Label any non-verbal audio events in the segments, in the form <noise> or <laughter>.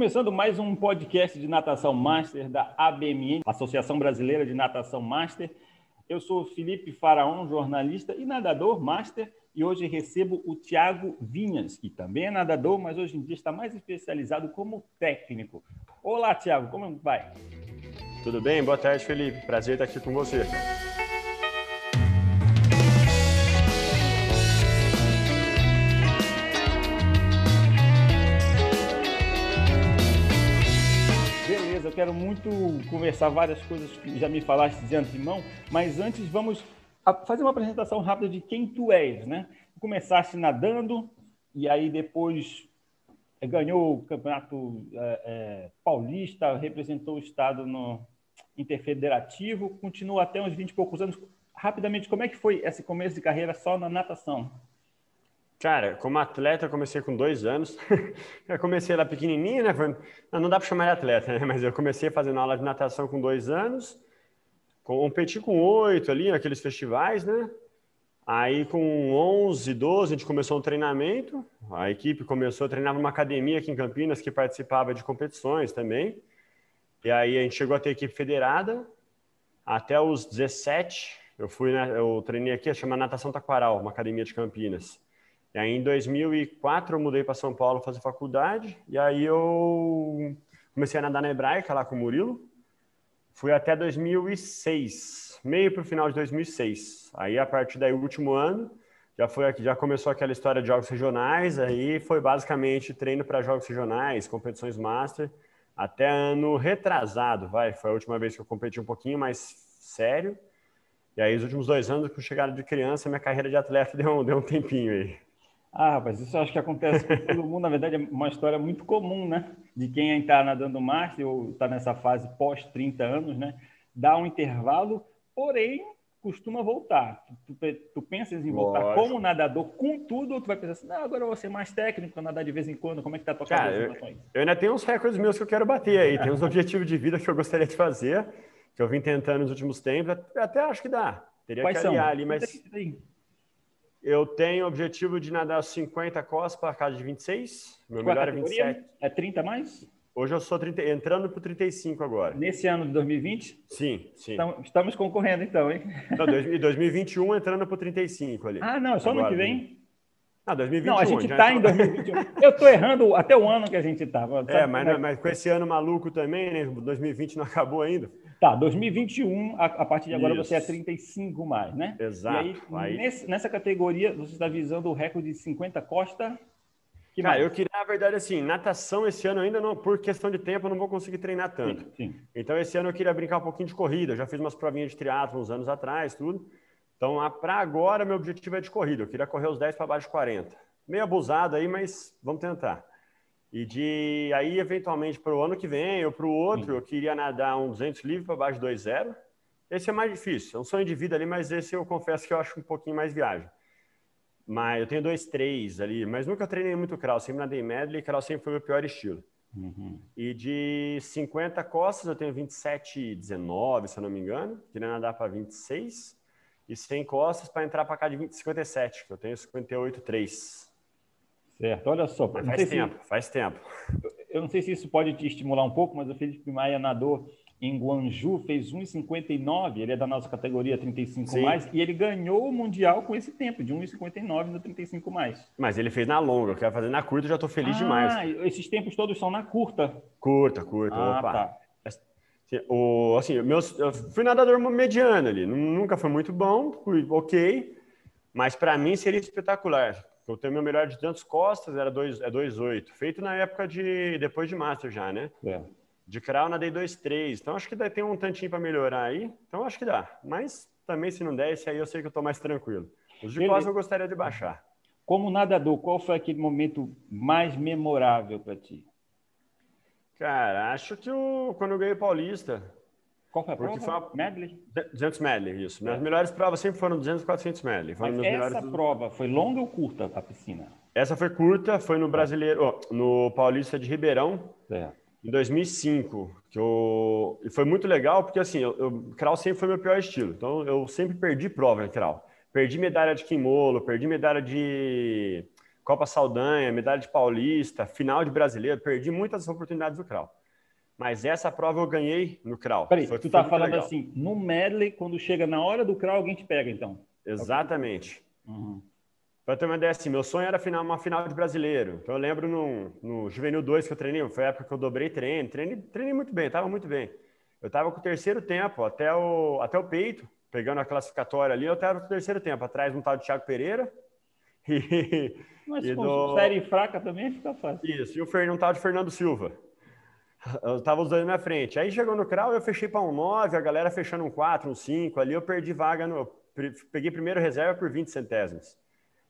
Começando mais um podcast de natação master da ABMN, Associação Brasileira de Natação Master. Eu sou Felipe Faraon, jornalista e nadador master, e hoje recebo o Tiago Vinhas, que também é nadador, mas hoje em dia está mais especializado como técnico. Olá, Tiago, como vai? Tudo bem? Boa tarde, Felipe. Prazer estar aqui com você. Quero muito conversar várias coisas que já me falaste de antemão, mas antes vamos fazer uma apresentação rápida de quem tu és, né? Começaste nadando e aí depois eh, ganhou o campeonato é, é, paulista, representou o estado no interfederativo, continua até uns 20 e poucos anos. Rapidamente, como é que foi esse começo de carreira só na natação? Cara, como atleta, eu comecei com dois anos. <laughs> eu comecei lá pequenininho, né? Não dá para chamar de atleta, né? Mas eu comecei fazendo aula de natação com dois anos. Competi com oito ali naqueles festivais, né? Aí com 11, 12, a gente começou um treinamento. A equipe começou a treinar numa academia aqui em Campinas que participava de competições também. E aí a gente chegou a ter equipe federada. Até os 17, eu fui, né? Eu treinei aqui, chama Natação Taquaral, uma academia de Campinas. E aí, em 2004, eu mudei para São Paulo fazer faculdade. E aí, eu comecei a nadar na hebraica lá com o Murilo. Fui até 2006, meio para o final de 2006. Aí, a partir daí, o último ano, já, foi, já começou aquela história de jogos regionais. Aí, foi basicamente treino para jogos regionais, competições master. Até ano retrasado, vai. Foi a última vez que eu competi um pouquinho mais sério. E aí, os últimos dois anos, com chegada de criança, minha carreira de atleta <laughs> deu, deu um tempinho aí. Ah, rapaz, isso eu acho que acontece com todo mundo. Na verdade, é uma história muito comum, né? De quem está nadando master ou está nessa fase pós 30 anos, né? Dá um intervalo, porém costuma voltar. Tu, tu, tu pensas em voltar Lógico. como nadador com tudo, ou tu vai pensar assim, não, agora eu vou ser mais técnico, para nadar de vez em quando, como é que tá a tua Cara, cabeça? Eu, eu ainda tenho uns recordes meus que eu quero bater aí, tem uns objetivos de vida que eu gostaria de fazer, que eu vim tentando nos últimos tempos, até acho que dá. Teria Quais que aliar são? ali, mas... Eu tenho o objetivo de nadar 50 costas para casa de 26. Meu Qual melhor é 27. É 30 mais? Hoje eu sou 30, entrando para 35 agora. Nesse ano de 2020? Sim, sim. Estamos concorrendo então, hein? Não, 2021 entrando para 35 ali. Ah, não, é só agora, no que vem? Ah, 2021. Não, a gente está em 2021. eu estou errando até o ano que a gente estava. É, mas, é? mas com esse ano maluco também, né? 2020 não acabou ainda. Tá, 2021, a, a partir de agora Isso. você é 35 mais, né? Exato. E aí, aí... Nesse, nessa categoria, você está visando o recorde de 50 Costa. Que Cara, mais? eu queria, na verdade, assim, natação esse ano ainda não, por questão de tempo, eu não vou conseguir treinar tanto. Sim, sim. Então, esse ano eu queria brincar um pouquinho de corrida. Eu já fiz umas provinhas de triatlo uns anos atrás, tudo. Então, para agora, meu objetivo é de corrida. Eu queria correr os 10 para baixo de 40. Meio abusado aí, mas vamos tentar. E de aí, eventualmente, para o ano que vem ou para o outro, eu queria nadar um 200 livre para baixo de 2,0. Esse é mais difícil, é um sonho de vida ali, mas esse eu confesso que eu acho um pouquinho mais viagem. Mas eu tenho 2,3 ali, mas nunca treinei muito crawl, sempre nadei medley, crawl sempre foi o meu pior estilo. Uhum. E de 50 costas, eu tenho 27,19, se eu não me engano, queria nadar para 26. E 100 costas para entrar para cá de 20, 57, que eu tenho 58,3. Certo, olha só. faz tempo, se, faz tempo. Eu não sei se isso pode te estimular um pouco, mas o Felipe Maia nadou em Guangzhou, fez 1,59, ele é da nossa categoria 35 Sim. mais, e ele ganhou o Mundial com esse tempo, de 1,59 no 35 mais. Mas ele fez na longa, eu quero fazer na curta, já estou feliz ah, demais. esses tempos todos são na curta. Curta, curta, ah, opa. Tá. O, assim, meus, eu fui nadador mediano ali, nunca foi muito bom, fui ok, mas para mim seria espetacular. Eu tenho meu melhor de tantos costas, era 2,8. É 2, feito na época de. depois de Master já, né? É. De crawl nadei 2,3. Então acho que tem um tantinho para melhorar aí. Então acho que dá. Mas também se não der, esse aí eu sei que eu tô mais tranquilo. Os de costas eu gostaria de baixar. Como nadador, qual foi aquele momento mais memorável para ti? Cara, acho que o, quando eu ganhei Paulista, qual foi a prova? Foi. Medley? 200 medley, isso. Minhas é. melhores provas sempre foram 200 e 400 medley. Mas essa melhores... prova foi longa ou curta a piscina? Essa foi curta, foi no brasileiro, oh, no Paulista de Ribeirão, é. em 2005. Que eu... E foi muito legal, porque assim, eu, eu, crawl sempre foi meu pior estilo. Então eu sempre perdi prova em crawl. Perdi medalha de quimolo, perdi medalha de Copa Saldanha, medalha de Paulista, final de brasileiro, perdi muitas oportunidades do crawl. Mas essa prova eu ganhei no crawl. Peraí, tu tá falando legal. assim, no medley, quando chega na hora do crawl, alguém te pega, então? Exatamente. Uhum. Para ter uma ideia, assim, meu sonho era final, uma final de brasileiro. Então eu lembro no, no Juvenil 2 que eu treinei, foi a época que eu dobrei treino, treinei, treinei muito bem, estava muito bem. Eu estava com o terceiro tempo, até o, até o peito, pegando a classificatória ali, eu estava com o terceiro tempo, atrás um tal de Thiago Pereira. <laughs> E, Mas e com do... série fraca também fica fácil. Isso, e o um tal de Fernando Silva. <laughs> Eu estava os dois na minha frente. Aí chegou no crawl, eu fechei para um 9, a galera fechando um 4, um 5, ali eu perdi vaga no. Peguei primeiro reserva por 20 centésimos.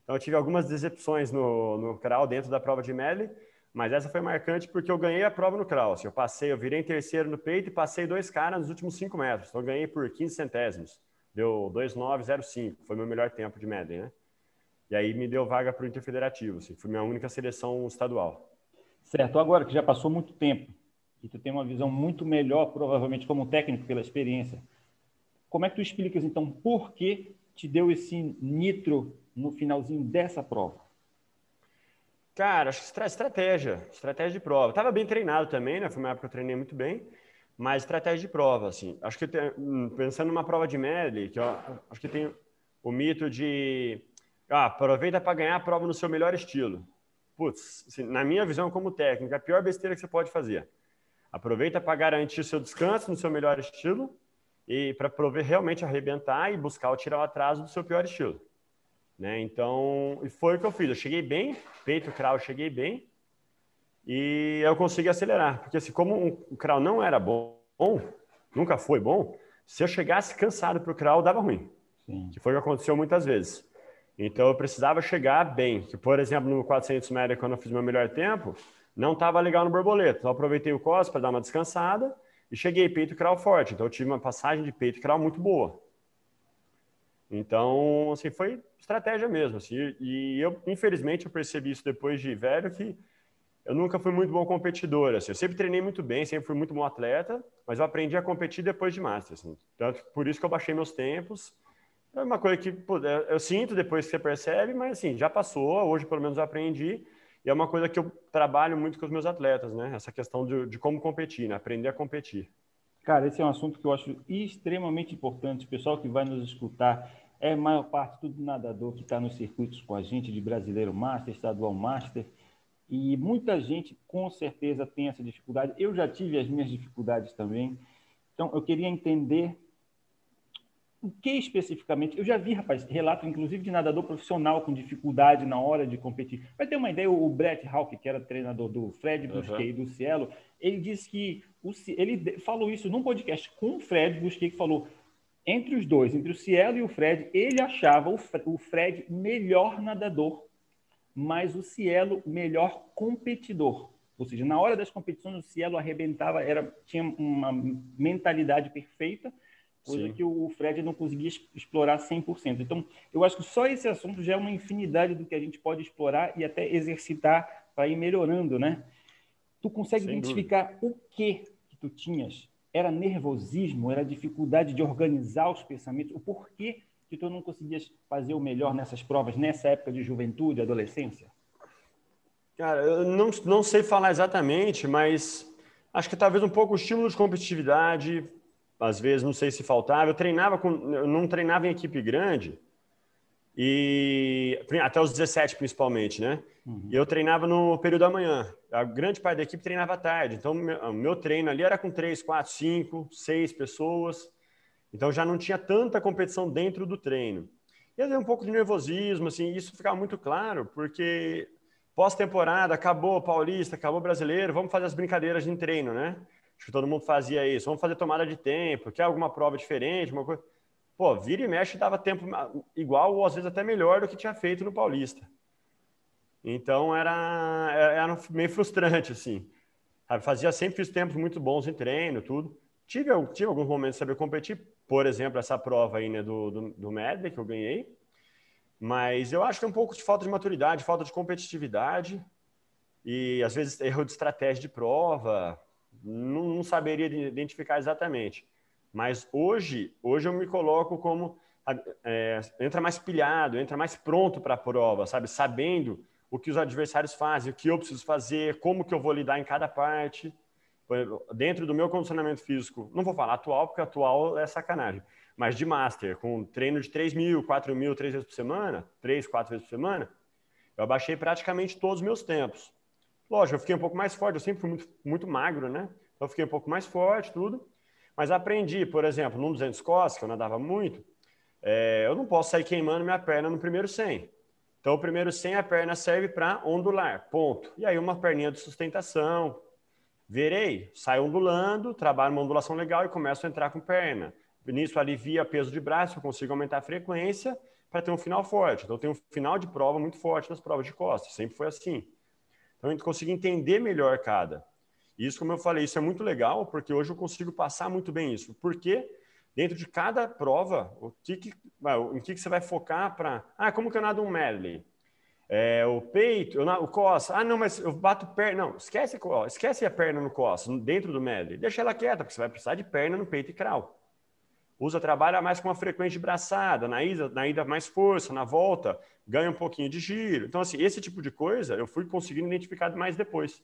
Então eu tive algumas decepções no, no crawl dentro da prova de medley, mas essa foi marcante porque eu ganhei a prova no crawl. Assim, eu passei, eu virei em terceiro no peito e passei dois caras nos últimos cinco metros. Então eu ganhei por 15 centésimos. Deu 2,905, foi meu melhor tempo de medley, né? E aí me deu vaga para o Interfederativo, assim, foi minha única seleção estadual. Certo, agora que já passou muito tempo e tu tem uma visão muito melhor, provavelmente como técnico, pela experiência, como é que tu explicas, então, por que te deu esse nitro no finalzinho dessa prova? Cara, acho que estratégia, estratégia de prova. Tava bem treinado também, né? Foi uma época que eu treinei muito bem, mas estratégia de prova, assim. Acho que hum, pensando numa prova de medley, que acho que tem o mito de ah, aproveita para ganhar a prova no seu melhor estilo. Putz, assim, na minha visão como técnico, é a pior besteira que você pode fazer. Aproveita para garantir seu descanso no seu melhor estilo e para prover realmente arrebentar e buscar o tirar o atraso do seu pior estilo. Né? Então, e foi o que eu fiz. Eu cheguei bem, peito, crawl, cheguei bem e eu consegui acelerar. Porque assim, como o crawl não era bom, nunca foi bom, se eu chegasse cansado para o crawl, dava ruim. Sim. Que foi o que aconteceu muitas vezes. Então, eu precisava chegar bem. Que, por exemplo, no 400 metros, quando eu fiz meu melhor tempo, não estava legal no borboleta. Então, aproveitei o cos para dar uma descansada e cheguei peito e crawl forte. Então, eu tive uma passagem de peito e crawl muito boa. Então, assim, foi estratégia mesmo. Assim, e eu, infelizmente, eu percebi isso depois de velho que eu nunca fui muito bom competidor. Assim, eu sempre treinei muito bem, sempre fui muito bom atleta, mas eu aprendi a competir depois de master. Assim. Tanto por isso que eu baixei meus tempos. É uma coisa que pô, é, eu sinto depois que você percebe, mas assim, já passou. Hoje, pelo menos, eu aprendi. E é uma coisa que eu trabalho muito com os meus atletas, né? Essa questão de, de como competir, né? Aprender a competir. Cara, esse é um assunto que eu acho extremamente importante. O pessoal que vai nos escutar é a maior parte do nadador que está nos circuitos com a gente, de brasileiro master, estadual master. E muita gente, com certeza, tem essa dificuldade. Eu já tive as minhas dificuldades também. Então, eu queria entender o que especificamente. Eu já vi, rapaz, relato, inclusive, de nadador profissional com dificuldade na hora de competir. Vai ter uma ideia, o Brett Hawk, que era treinador do Fred Busquet e do Cielo, ele disse que. O, ele falou isso num podcast com o Fred Busquet, que falou entre os dois, entre o Cielo e o Fred, ele achava o Fred melhor nadador, mas o Cielo melhor competidor. Ou seja, na hora das competições, o Cielo arrebentava, era, tinha uma mentalidade perfeita, coisa Sim. que o Fred não conseguia explorar 100%. Então, eu acho que só esse assunto já é uma infinidade do que a gente pode explorar e até exercitar para ir melhorando, né? Tu consegue Sem identificar dúvida. o que que tu tinhas era nervosismo? Era dificuldade de organizar os pensamentos? O porquê que tu não conseguias fazer o melhor nessas provas, nessa época de juventude, adolescência? Cara, eu não, não sei falar exatamente, mas acho que talvez um pouco o estímulo de competitividade, às vezes não sei se faltava. Eu treinava com, eu não treinava em equipe grande, e até os 17 principalmente, né? Uhum. E eu treinava no período da manhã. A grande parte da equipe treinava à tarde. Então, o meu treino ali era com 3, 4, 5, 6 pessoas. Então, já não tinha tanta competição dentro do treino. E havia um pouco de nervosismo, assim, isso ficava muito claro, porque pós-temporada, acabou o Paulista, acabou o Brasileiro, vamos fazer as brincadeiras de treino, né? Acho que todo mundo fazia isso. Vamos fazer tomada de tempo, quer alguma prova diferente, uma coisa pô, vira e mexe dava tempo igual ou às vezes até melhor do que tinha feito no Paulista. Então era, era meio frustrante, assim. Fazia sempre fiz tempos muito bons em treino, tudo. Tive, tive alguns momentos de saber competir, por exemplo, essa prova aí né, do, do, do Medley que eu ganhei. Mas eu acho que é um pouco de falta de maturidade, falta de competitividade e às vezes erro de estratégia de prova. Não, não saberia identificar exatamente. Mas hoje, hoje eu me coloco como é, entra mais pilhado, entra mais pronto para a prova, sabe? Sabendo o que os adversários fazem, o que eu preciso fazer, como que eu vou lidar em cada parte. Dentro do meu condicionamento físico, não vou falar atual, porque atual é sacanagem, mas de master, com treino de 3 mil, 4 mil, três vezes por semana, três, quatro vezes por semana, eu abaixei praticamente todos os meus tempos. Lógico, eu fiquei um pouco mais forte, eu sempre fui muito, muito magro, né? Então eu fiquei um pouco mais forte, tudo. Mas aprendi, por exemplo, num 200 costas, que eu nadava muito, é, eu não posso sair queimando minha perna no primeiro 100. Então, o primeiro 100, a perna serve para ondular, ponto. E aí, uma perninha de sustentação. Verei, saio ondulando, trabalho uma ondulação legal e começo a entrar com perna. Nisso, alivia peso de braço, eu consigo aumentar a frequência para ter um final forte. Então, tem um final de prova muito forte nas provas de costas. Sempre foi assim. Então, a gente consegue entender melhor cada. Isso, como eu falei, isso é muito legal, porque hoje eu consigo passar muito bem isso. Porque dentro de cada prova, o que, que em que, que você vai focar para. Ah, como que eu nado um medley? É, o peito, eu, o cos. Ah, não, mas eu bato perna. Não, esquece, esquece a perna no cos, dentro do medley. Deixa ela quieta, porque você vai precisar de perna no peito e crawl. Usa, trabalha mais com uma frequência de braçada, na ida, na ida mais força, na volta, ganha um pouquinho de giro. Então, assim, esse tipo de coisa eu fui conseguindo identificar mais depois.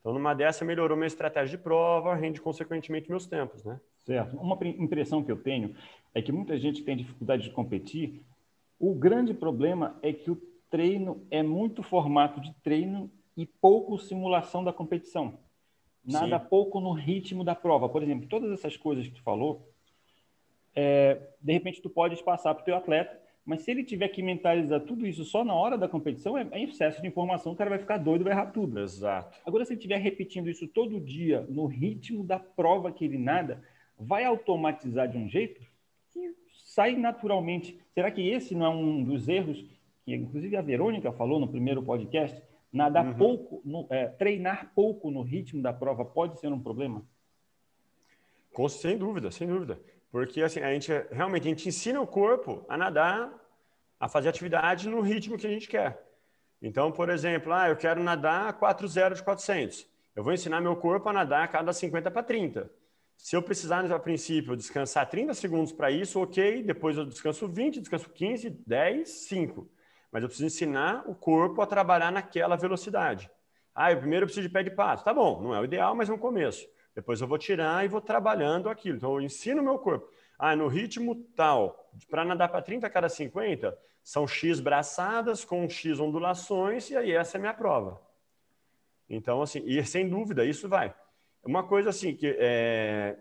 Então, numa dessa, melhorou minha estratégia de prova, rende consequentemente meus tempos, né? Certo. Uma impressão que eu tenho é que muita gente tem dificuldade de competir. O grande problema é que o treino é muito formato de treino e pouco simulação da competição. Nada Sim. pouco no ritmo da prova. Por exemplo, todas essas coisas que tu falou, é, de repente tu podes passar para o teu atleta mas se ele tiver que mentalizar tudo isso só na hora da competição, é, é excesso de informação, o cara vai ficar doido, vai errar tudo. Exato. Agora, se ele estiver repetindo isso todo dia, no ritmo da prova que ele nada, vai automatizar de um jeito que sai naturalmente. Será que esse não é um dos erros que, inclusive, a Verônica falou no primeiro podcast? Nadar uhum. pouco, no, é, treinar pouco no ritmo da prova pode ser um problema? Com, sem dúvida, sem dúvida. Porque assim, a gente realmente a gente ensina o corpo a nadar, a fazer atividade no ritmo que a gente quer. Então, por exemplo, ah, eu quero nadar 4.0 de 400. Eu vou ensinar meu corpo a nadar a cada 50 para 30. Se eu precisar, a princípio, descansar 30 segundos para isso, ok. Depois eu descanso 20, descanso 15, 10, 5. Mas eu preciso ensinar o corpo a trabalhar naquela velocidade. Ah, eu primeiro preciso de pé de pato. Tá bom, não é o ideal, mas é um começo. Depois eu vou tirar e vou trabalhando aquilo. Então, eu ensino o meu corpo. Ah, no ritmo tal, para nadar para 30 a cada 50, são X braçadas com X ondulações, e aí essa é a minha prova. Então, assim, e sem dúvida, isso vai. Uma coisa assim, que é,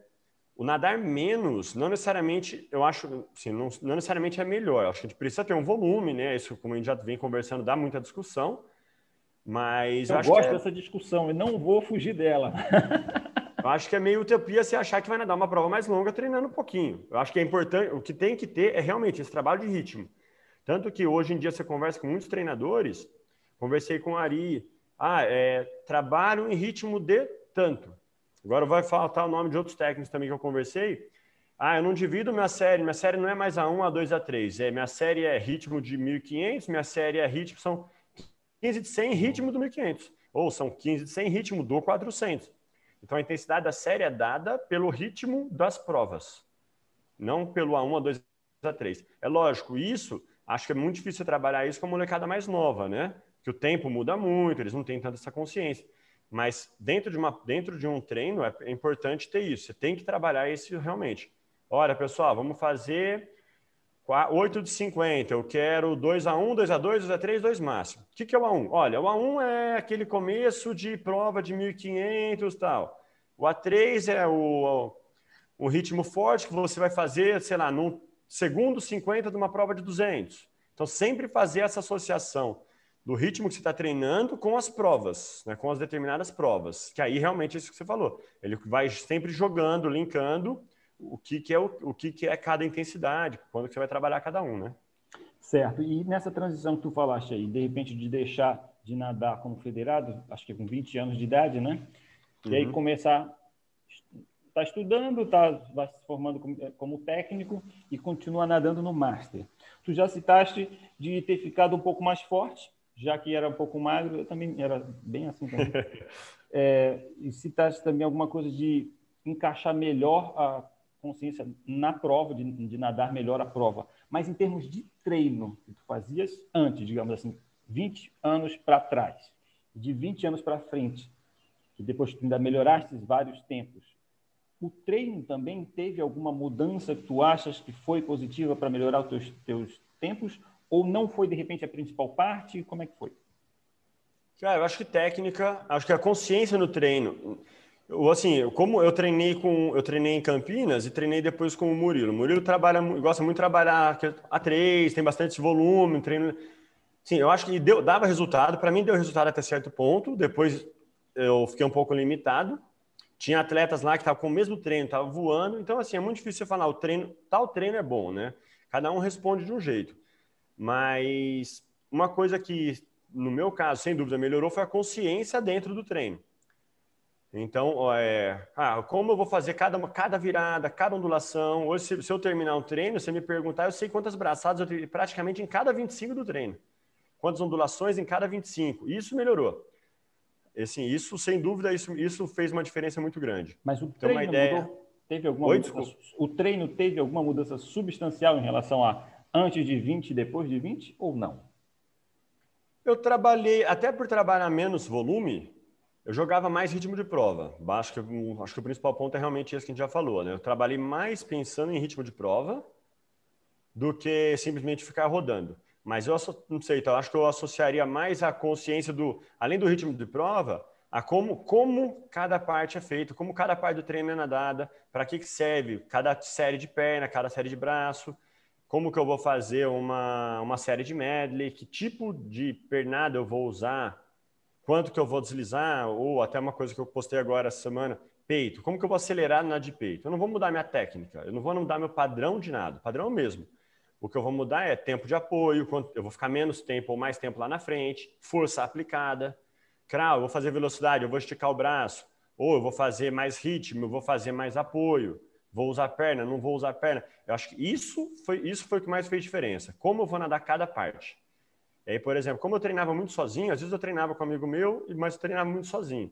o nadar menos, não necessariamente, eu acho, assim, não, não necessariamente é melhor. Eu acho que a gente precisa ter um volume, né? Isso, como a gente já vem conversando, dá muita discussão. Mas eu, eu gosto é... dessa discussão e não vou fugir dela. <laughs> Eu acho que é meio utopia você achar que vai nadar uma prova mais longa treinando um pouquinho. Eu acho que é importante, o que tem que ter é realmente esse trabalho de ritmo. Tanto que hoje em dia você conversa com muitos treinadores, conversei com a Ari, ah, é, trabalho em ritmo de tanto. Agora vai faltar o nome de outros técnicos também que eu conversei. Ah, eu não divido minha série, minha série não é mais A1, A2, A3. É, minha série é ritmo de 1500, minha série é ritmo, são 15 de 100 ritmo do 1500. Ou são 15 de 100 ritmo do 400. Então, a intensidade da série é dada pelo ritmo das provas, não pelo A1, A2, A3. É lógico, isso, acho que é muito difícil trabalhar isso com a molecada mais nova, né? Que o tempo muda muito, eles não têm tanta essa consciência. Mas dentro de, uma, dentro de um treino é, é importante ter isso. Você tem que trabalhar isso realmente. Olha, pessoal, vamos fazer 8 de 50, eu quero 2A1, 2A2, 2A3, 2 máximo. O que, que é o A1? Olha, o A1 é aquele começo de prova de 1500 e tal. O A3 é o, o ritmo forte que você vai fazer, sei lá, no segundo 50 de uma prova de 200. Então, sempre fazer essa associação do ritmo que você está treinando com as provas, né, com as determinadas provas. Que aí realmente é isso que você falou. Ele vai sempre jogando, linkando o que, que é o, o que, que é cada intensidade, quando que você vai trabalhar cada um, né? Certo. E nessa transição que tu falaste aí, de repente de deixar de nadar como federado, acho que com 20 anos de idade, né? E aí uhum. começar está estudando, tá vai se formando como, como, técnico e continua nadando no master. Tu já citaste de ter ficado um pouco mais forte, já que era um pouco magro, eu também era bem assim também. é, <laughs> e citaste também alguma coisa de encaixar melhor a consciência na prova, de, de nadar melhor a prova. Mas em termos de treino que tu fazias antes, digamos assim, 20 anos para trás, de 20 anos para frente, e depois tu ainda melhoraste vários tempos, o treino também teve alguma mudança que tu achas que foi positiva para melhorar os teus, teus tempos? Ou não foi, de repente, a principal parte? Como é que foi? Cara, eu acho que técnica, acho que a consciência no treino. Eu, assim, como eu treinei com, eu treinei em Campinas e treinei depois com o Murilo. O Murilo trabalha, gosta muito de trabalhar a três, tem bastante volume, treino. Sim, eu acho que deu, dava resultado. Para mim deu resultado até certo ponto. Depois eu fiquei um pouco limitado. Tinha atletas lá que estavam com o mesmo treino, estavam voando. Então, assim, é muito difícil você falar, o treino, tal treino é bom, né? Cada um responde de um jeito. Mas uma coisa que, no meu caso, sem dúvida, melhorou foi a consciência dentro do treino. Então, é, ah, como eu vou fazer cada, cada virada, cada ondulação? Hoje, se, se, eu terminar um treino, você me perguntar, eu sei quantas braçadas eu tenho praticamente em cada 25 do treino. Quantas ondulações em cada 25. Isso melhorou. Assim, isso, sem dúvida, isso, isso fez uma diferença muito grande. Mas o então, treino ideia... mudou? Teve alguma Oi, mudança, o treino teve alguma mudança substancial em relação a antes de 20 e depois de 20 ou não? Eu trabalhei, até por trabalhar menos volume, eu jogava mais ritmo de prova. Acho que, acho que o principal ponto é realmente esse que a gente já falou. Né? Eu trabalhei mais pensando em ritmo de prova do que simplesmente ficar rodando. Mas eu não sei, então acho que eu associaria mais a consciência do, além do ritmo de prova, a como, como cada parte é feita, como cada parte do treino é nadada, para que, que serve cada série de perna, cada série de braço, como que eu vou fazer uma, uma série de medley, que tipo de pernada eu vou usar, quanto que eu vou deslizar, ou até uma coisa que eu postei agora essa semana, peito, como que eu vou acelerar na de peito? Eu não vou mudar minha técnica, eu não vou mudar meu padrão de nada, padrão mesmo. O que eu vou mudar é tempo de apoio, eu vou ficar menos tempo ou mais tempo lá na frente, força aplicada. Crau, eu vou fazer velocidade, eu vou esticar o braço. Ou eu vou fazer mais ritmo, eu vou fazer mais apoio. Vou usar perna, não vou usar perna. Eu acho que isso foi, isso foi o que mais fez diferença. Como eu vou nadar cada parte. E aí, por exemplo, como eu treinava muito sozinho, às vezes eu treinava com um amigo meu, mas eu treinava muito sozinho.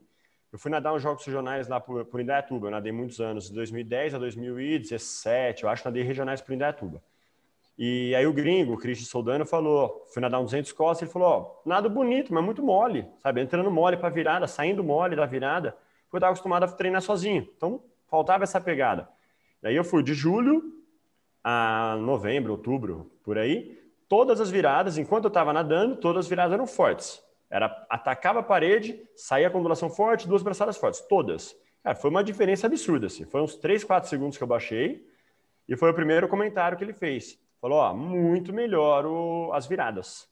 Eu fui nadar uns jogos regionais lá por, por Indaiatuba. Eu nadei muitos anos, de 2010 a 2017. Eu acho nadei regionais por Indaiatuba. E aí o gringo, o Christian Soldano, falou, fui nadar um 200 costas, ele falou, ó, nada bonito, mas muito mole, sabe? Entrando mole para virada, saindo mole da virada, porque eu estava acostumado a treinar sozinho. Então, faltava essa pegada. Daí eu fui de julho a novembro, outubro, por aí, todas as viradas, enquanto eu estava nadando, todas as viradas eram fortes. Era atacava a parede, saía com ondulação forte, duas braçadas fortes, todas. Cara, foi uma diferença absurda, assim. Foi uns 3, 4 segundos que eu baixei, e foi o primeiro comentário que ele fez falou, ó, muito melhor o, as viradas.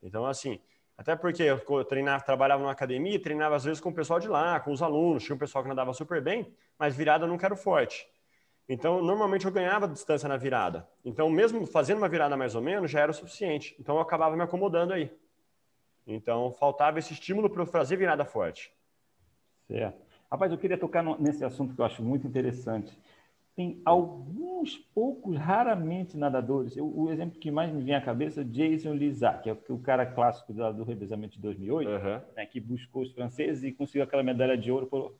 Então, assim, até porque eu treinava, trabalhava numa academia, treinava às vezes com o pessoal de lá, com os alunos, tinha um pessoal que nadava super bem, mas virada eu não quero forte. Então, normalmente eu ganhava distância na virada. Então, mesmo fazendo uma virada mais ou menos, já era o suficiente. Então, eu acabava me acomodando aí. Então, faltava esse estímulo para eu fazer virada forte. Certo. Rapaz, eu queria tocar nesse assunto que eu acho muito interessante tem alguns poucos, raramente nadadores. Eu, o exemplo que mais me vem à cabeça é Jason Lizard, que é o cara clássico do, do revezamento de 2008, uhum. né, que buscou os franceses e conseguiu aquela medalha de ouro por,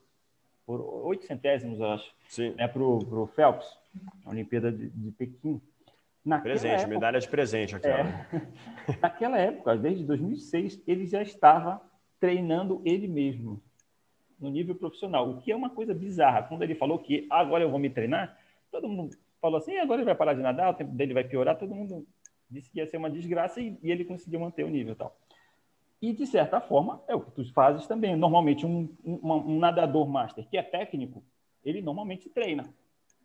por 8 centésimos, eu acho, né, para o Phelps, na Olimpíada de, de Pequim. Naquela presente, época, medalha de presente aquela. É, <laughs> naquela época, desde 2006, ele já estava treinando ele mesmo no nível profissional, o que é uma coisa bizarra. Quando ele falou que agora eu vou me treinar, todo mundo falou assim, agora ele vai parar de nadar, o tempo dele vai piorar, todo mundo disse que ia ser uma desgraça e, e ele conseguiu manter o nível tal. E, de certa forma, é o que tu fazes também. Normalmente, um, um, um nadador master que é técnico, ele normalmente treina.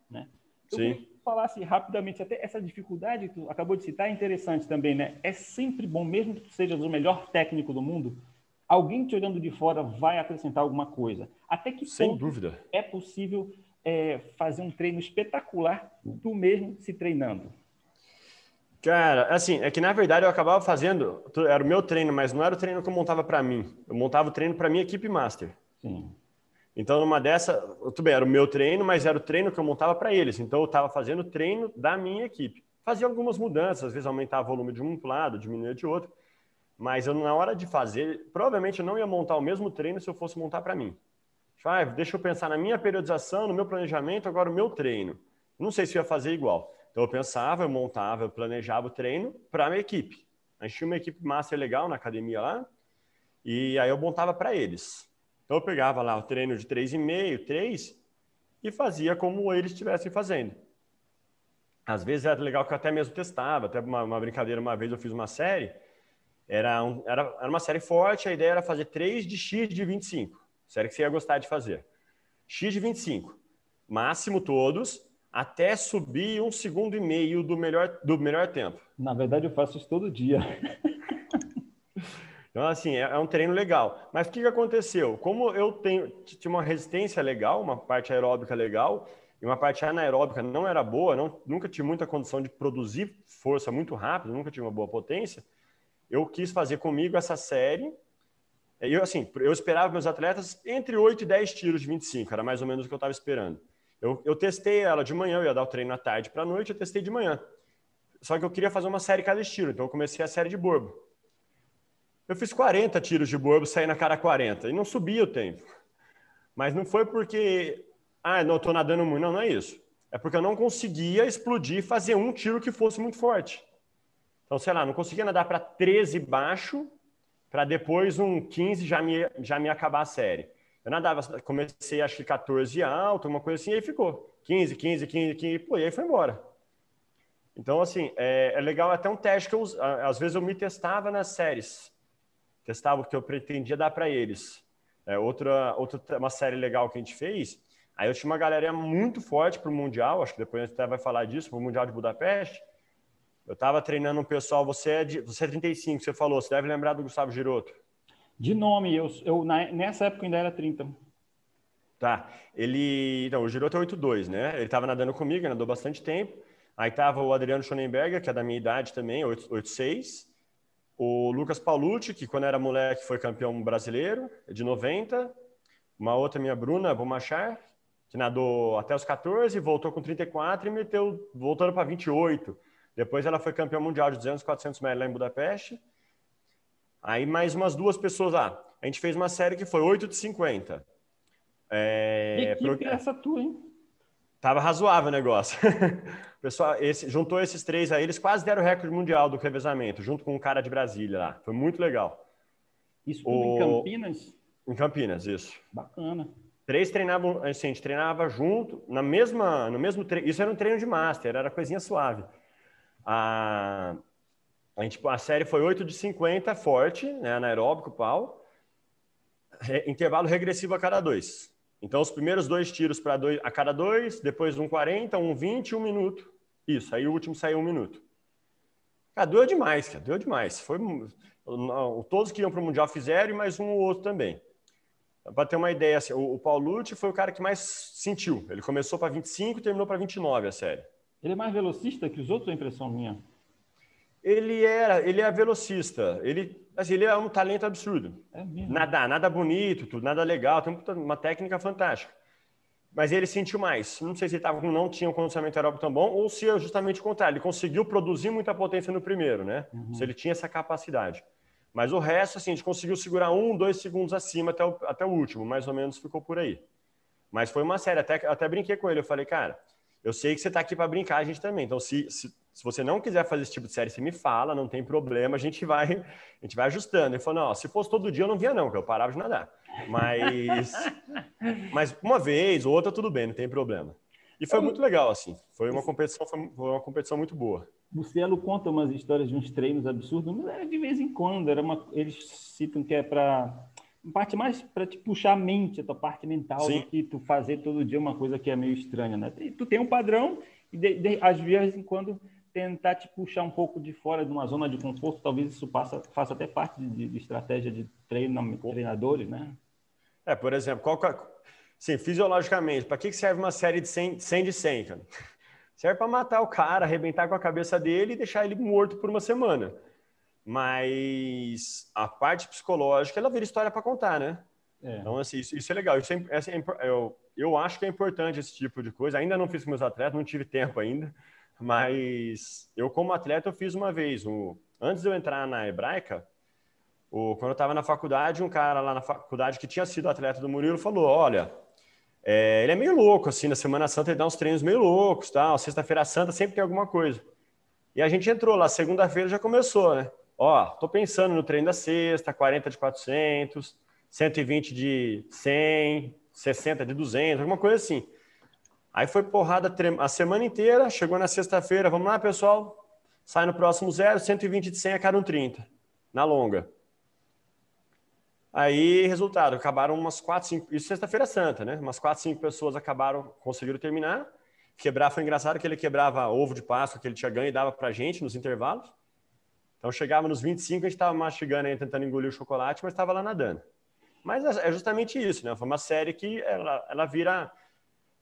Né? Eu Sim. falasse rapidamente, até essa dificuldade que tu acabou de citar é interessante também, né? É sempre bom, mesmo que tu sejas o melhor técnico do mundo, alguém te olhando de fora vai acrescentar alguma coisa. Até que Sem dúvida. é possível é, fazer um treino espetacular tu mesmo se treinando? Cara, assim, é que na verdade eu acabava fazendo, era o meu treino, mas não era o treino que eu montava para mim. Eu montava o treino para minha equipe master. Sim. Então, numa dessa, tudo bem, era o meu treino, mas era o treino que eu montava para eles. Então, eu estava fazendo o treino da minha equipe. Fazia algumas mudanças, às vezes aumentava o volume de um lado, diminuía de outro. Mas eu, na hora de fazer, provavelmente eu não ia montar o mesmo treino se eu fosse montar para mim. Ah, deixa eu pensar na minha periodização, no meu planejamento, agora o meu treino. Não sei se eu ia fazer igual. Então eu pensava, eu montava, eu planejava o treino para a minha equipe. A gente tinha uma equipe master legal na academia lá, e aí eu montava para eles. Então eu pegava lá o treino de 3,5, 3, e fazia como eles estivessem fazendo. Às vezes era legal que eu até mesmo testava, até uma, uma brincadeira, uma vez eu fiz uma série, era, um, era, era uma série forte, a ideia era fazer 3 de X de 25, série que você ia gostar de fazer. X de 25, máximo todos, até subir um segundo e meio do melhor, do melhor tempo. Na verdade, eu faço isso todo dia. <laughs> Então, assim, é, é, um treino legal. Mas o que, que aconteceu? Como eu tenho, tinha uma resistência legal, uma parte aeróbica legal, e uma parte anaeróbica não era boa, não, nunca tive muita condição de produzir força muito rápido, nunca tive uma boa potência, eu quis fazer comigo essa série. Eu, assim, eu esperava meus atletas entre 8 e 10 tiros de 25, era mais ou menos o que eu estava esperando. Eu, eu testei ela de manhã, eu ia dar o treino à tarde para a noite, eu testei de manhã. Só que eu queria fazer uma série cada estilo, então eu comecei a série de borbo. Eu fiz 40 tiros de borbo, saí na cara 40 e não subia o tempo. Mas não foi porque, ah, não estou nadando muito, não, não é isso. É porque eu não conseguia explodir fazer um tiro que fosse muito forte. Então, sei lá, não conseguia nadar para 13 baixo, para depois um 15 já me, já me acabar a série. Eu nadava, comecei acho que 14 alto, uma coisa assim, e aí ficou 15, 15, 15, 15, pô, e aí foi embora. Então, assim, é, é legal até um teste que eu, às vezes eu me testava nas séries testava o que eu pretendia dar para eles. É, outra, outra uma série legal que a gente fez, aí eu tinha uma galera muito forte para o Mundial, acho que depois a gente até vai falar disso, para o Mundial de Budapeste. Eu estava treinando um pessoal, você é, de, você é 35, você falou, você deve lembrar do Gustavo Giroto. De nome, eu, eu nessa época ainda era 30. Tá, ele, então, o Giroto é 8'2", né? Ele estava nadando comigo, nadou bastante tempo. Aí tava o Adriano Schonenberger, que é da minha idade também, 8'6", o Lucas Paulucci, que quando era moleque foi campeão brasileiro, de 90. Uma outra minha Bruna Bomachar, que nadou até os 14, voltou com 34 e meteu, voltando para 28. Depois ela foi campeã mundial de 200, 400 metros lá em Budapeste. Aí mais umas duas pessoas lá. A gente fez uma série que foi 8 de 50. É, que pro... é essa tua, hein? Tava razoável o negócio. <laughs> pessoal esse, juntou esses três aí, eles quase deram o recorde mundial do revezamento, junto com um cara de Brasília lá. Foi muito legal. Isso tudo o... em Campinas? Em Campinas, isso. Bacana. Três treinavam, assim, a gente treinava junto, na mesma, no mesmo treino. Isso era um treino de master, era coisinha suave. A, a, gente, a série foi 8 de 50, forte, né, anaeróbico, pau. Re, intervalo regressivo a cada dois. Então, os primeiros dois tiros para a cada dois, depois um 40, um 20 um minuto. Isso, aí o último saiu um minuto. Cara, doeu demais, cara, doeu demais. Foi, todos que iam para o Mundial fizeram e mais um ou outro também. Para ter uma ideia, assim, o, o Paulucci foi o cara que mais sentiu. Ele começou para 25 e terminou para 29 a série. Ele é mais velocista que os outros, é impressão minha? Ele era, ele é velocista. Ele, assim, ele é um talento absurdo. É nada, nada bonito, tudo, nada legal, tem uma técnica fantástica. Mas ele sentiu mais. Não sei se ele tava, não tinha um condicionamento aeróbico tão bom ou se é justamente o contrário. Ele conseguiu produzir muita potência no primeiro, né? Uhum. Se ele tinha essa capacidade. Mas o resto, assim, a gente conseguiu segurar um, dois segundos acima até o, até o último, mais ou menos ficou por aí. Mas foi uma série, até, até brinquei com ele. Eu falei, cara, eu sei que você está aqui para brincar, a gente também. Então, se, se, se, você não quiser fazer esse tipo de série, você me fala, não tem problema, a gente vai, a gente vai ajustando. Ele falou, não, se fosse todo dia eu não via não, porque eu parava de nadar. Mas, <laughs> mas uma vez ou outra tudo bem, não tem problema. E foi muito legal, assim. Foi uma competição, foi uma competição muito boa. Luciano conta umas histórias de uns treinos absurdos, mas era de vez em quando. Era uma, eles citam que é para parte mais para te puxar a mente, a tua parte mental, Sim. do que tu fazer todo dia uma coisa que é meio estranha, né? Tu tem um padrão e de, de, às vezes em quando tentar te puxar um pouco de fora de uma zona de conforto, talvez isso passa, faça até parte de, de estratégia de treino, treinadores, né? É, por exemplo, qual, é, sim, fisiologicamente, para que serve uma série de 100, 100 de 100, cara? <laughs> Serve para matar o cara, arrebentar com a cabeça dele e deixar ele morto por uma semana. Mas a parte psicológica, ela vira história para contar, né? É. Então, assim, isso, isso, é legal. Isso é, assim, eu, eu acho que é importante esse tipo de coisa. Ainda não fiz com meus atletas, não tive tempo ainda. Mas eu, como atleta, eu fiz uma vez. Um, antes de eu entrar na hebraica, o, quando eu estava na faculdade, um cara lá na faculdade que tinha sido atleta do Murilo falou: Olha, é, ele é meio louco, assim, na Semana Santa ele dá uns treinos meio loucos, tal. Sexta-feira Santa sempre tem alguma coisa. E a gente entrou lá, segunda-feira já começou, né? ó, tô pensando no treino da sexta, 40 de 400, 120 de 100, 60 de 200, alguma coisa assim. Aí foi porrada a semana inteira, chegou na sexta-feira, vamos lá, pessoal, sai no próximo zero, 120 de 100 a cada um 30, na longa. Aí, resultado, acabaram umas 4, 5, isso sexta-feira santa, né? Umas 4, 5 pessoas acabaram, conseguiram terminar. Quebrar foi engraçado que ele quebrava ovo de Páscoa que ele tinha ganho e dava pra gente nos intervalos. Então chegava nos 25, a gente estava mastigando aí, tentando engolir o chocolate, mas estava lá nadando. Mas é, é justamente isso, né? Foi uma série que ela, ela vira.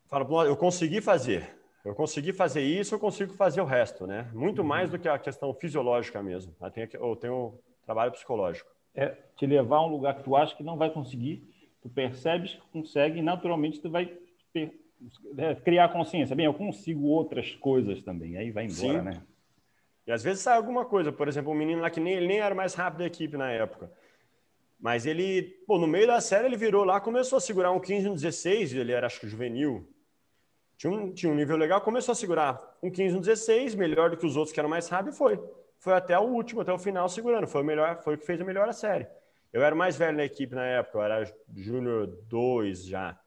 Fala, eu consegui fazer. Eu consegui fazer isso, eu consigo fazer o resto, né? Muito mais do que a questão fisiológica mesmo. Eu tenho, eu tenho trabalho psicológico é te levar a um lugar que tu acha que não vai conseguir, tu percebes que consegue e naturalmente tu vai é, criar consciência. Bem, eu consigo outras coisas também. Aí vai embora, Sim. né? E às vezes sai alguma coisa. Por exemplo, um menino lá que nem, ele nem era mais rápido da equipe na época. Mas ele, pô, no meio da série ele virou lá, começou a segurar um 15, um 16, ele era acho que juvenil. Tinha um, tinha um nível legal, começou a segurar um 15, um 16, melhor do que os outros que eram mais rápidos e foi foi até o último, até o final segurando. Foi o melhor, foi o que fez a melhor a série. Eu era mais velho na equipe na época, eu era Júnior 2 já.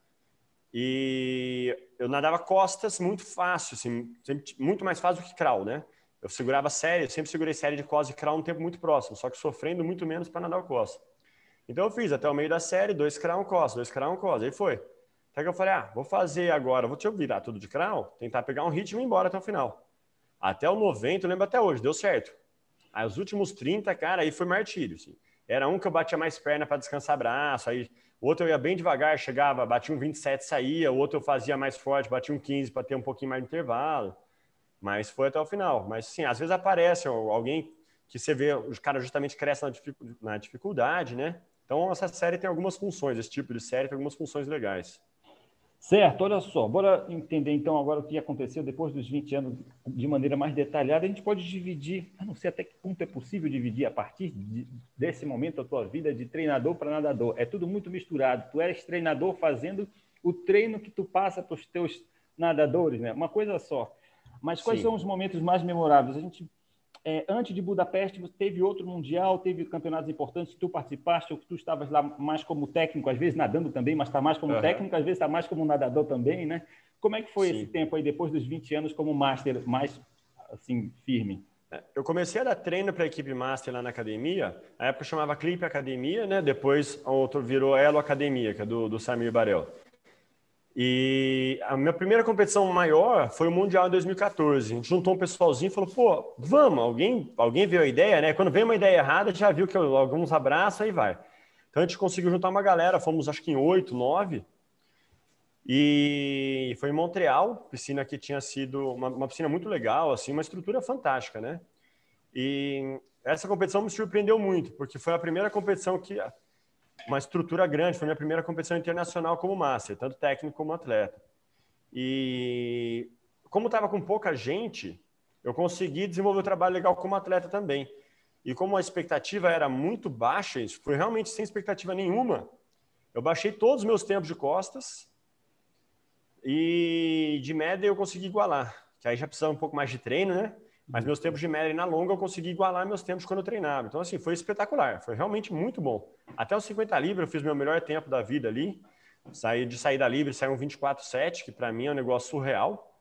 E eu nadava costas muito fácil, assim, muito mais fácil do que crawl, né? Eu segurava série, eu sempre segurei série de costas e crawl um tempo muito próximo, só que sofrendo muito menos para nadar o costa. Então eu fiz até o meio da série, dois crawl, um costa, dois crawl, um costa. Aí foi. Até que eu falei, ah, vou fazer agora, vou te virar tudo de crawl, tentar pegar um ritmo e ir embora até o final. Até o 90, eu lembro até hoje, deu certo. Aí os últimos 30, cara, aí foi martírio. Assim. Era um que eu batia mais perna para descansar braço, aí o outro eu ia bem devagar, chegava, batia um 27, saía, o outro eu fazia mais forte, batia um 15 para ter um pouquinho mais de intervalo. Mas foi até o final. Mas sim, às vezes aparece alguém que você vê, os caras justamente crescem na dificuldade, né? Então essa série tem algumas funções, esse tipo de série tem algumas funções legais. Certo, olha só, bora entender então agora o que aconteceu depois dos 20 anos de maneira mais detalhada. A gente pode dividir, eu não sei até que ponto é possível dividir a partir de, desse momento a tua vida de treinador para nadador. É tudo muito misturado. Tu és treinador fazendo o treino que tu passa para os teus nadadores, né? Uma coisa só. Mas quais Sim. são os momentos mais memoráveis? A gente é, antes de Budapeste, você teve outro mundial, teve campeonatos importantes que tu participaste, ou que tu estavas lá mais como técnico, às vezes nadando também, mas está mais como uhum. técnico, às vezes está mais como nadador também, né? Como é que foi Sim. esse tempo aí, depois dos 20 anos, como master, mais assim, firme? É, eu comecei a dar treino para a equipe master lá na academia, na época chamava Clipe Academia, né? Depois outro virou Elo Academia, que é do, do Samir Barel. E a minha primeira competição maior foi o Mundial em 2014. A gente juntou um pessoalzinho e falou: pô, vamos, alguém, alguém viu a ideia, né? Quando vem uma ideia errada, já viu que alguns abraçam e vai. Então a gente conseguiu juntar uma galera, fomos acho que em oito, nove. E foi em Montreal, piscina que tinha sido uma, uma piscina muito legal, assim, uma estrutura fantástica, né? E essa competição me surpreendeu muito, porque foi a primeira competição que uma estrutura grande. Foi minha primeira competição internacional como master, tanto técnico como atleta. E como estava com pouca gente, eu consegui desenvolver o trabalho legal como atleta também. E como a expectativa era muito baixa, isso foi realmente sem expectativa nenhuma, eu baixei todos os meus tempos de costas e de média eu consegui igualar. Que aí já precisava um pouco mais de treino, né? Mas meus tempos de média na longa eu consegui igualar meus tempos quando eu treinava. Então, assim, foi espetacular. Foi realmente muito bom. Até os 50 livres eu fiz meu melhor tempo da vida ali. Saí de saída livre, saiu um 24,7, que para mim é um negócio surreal.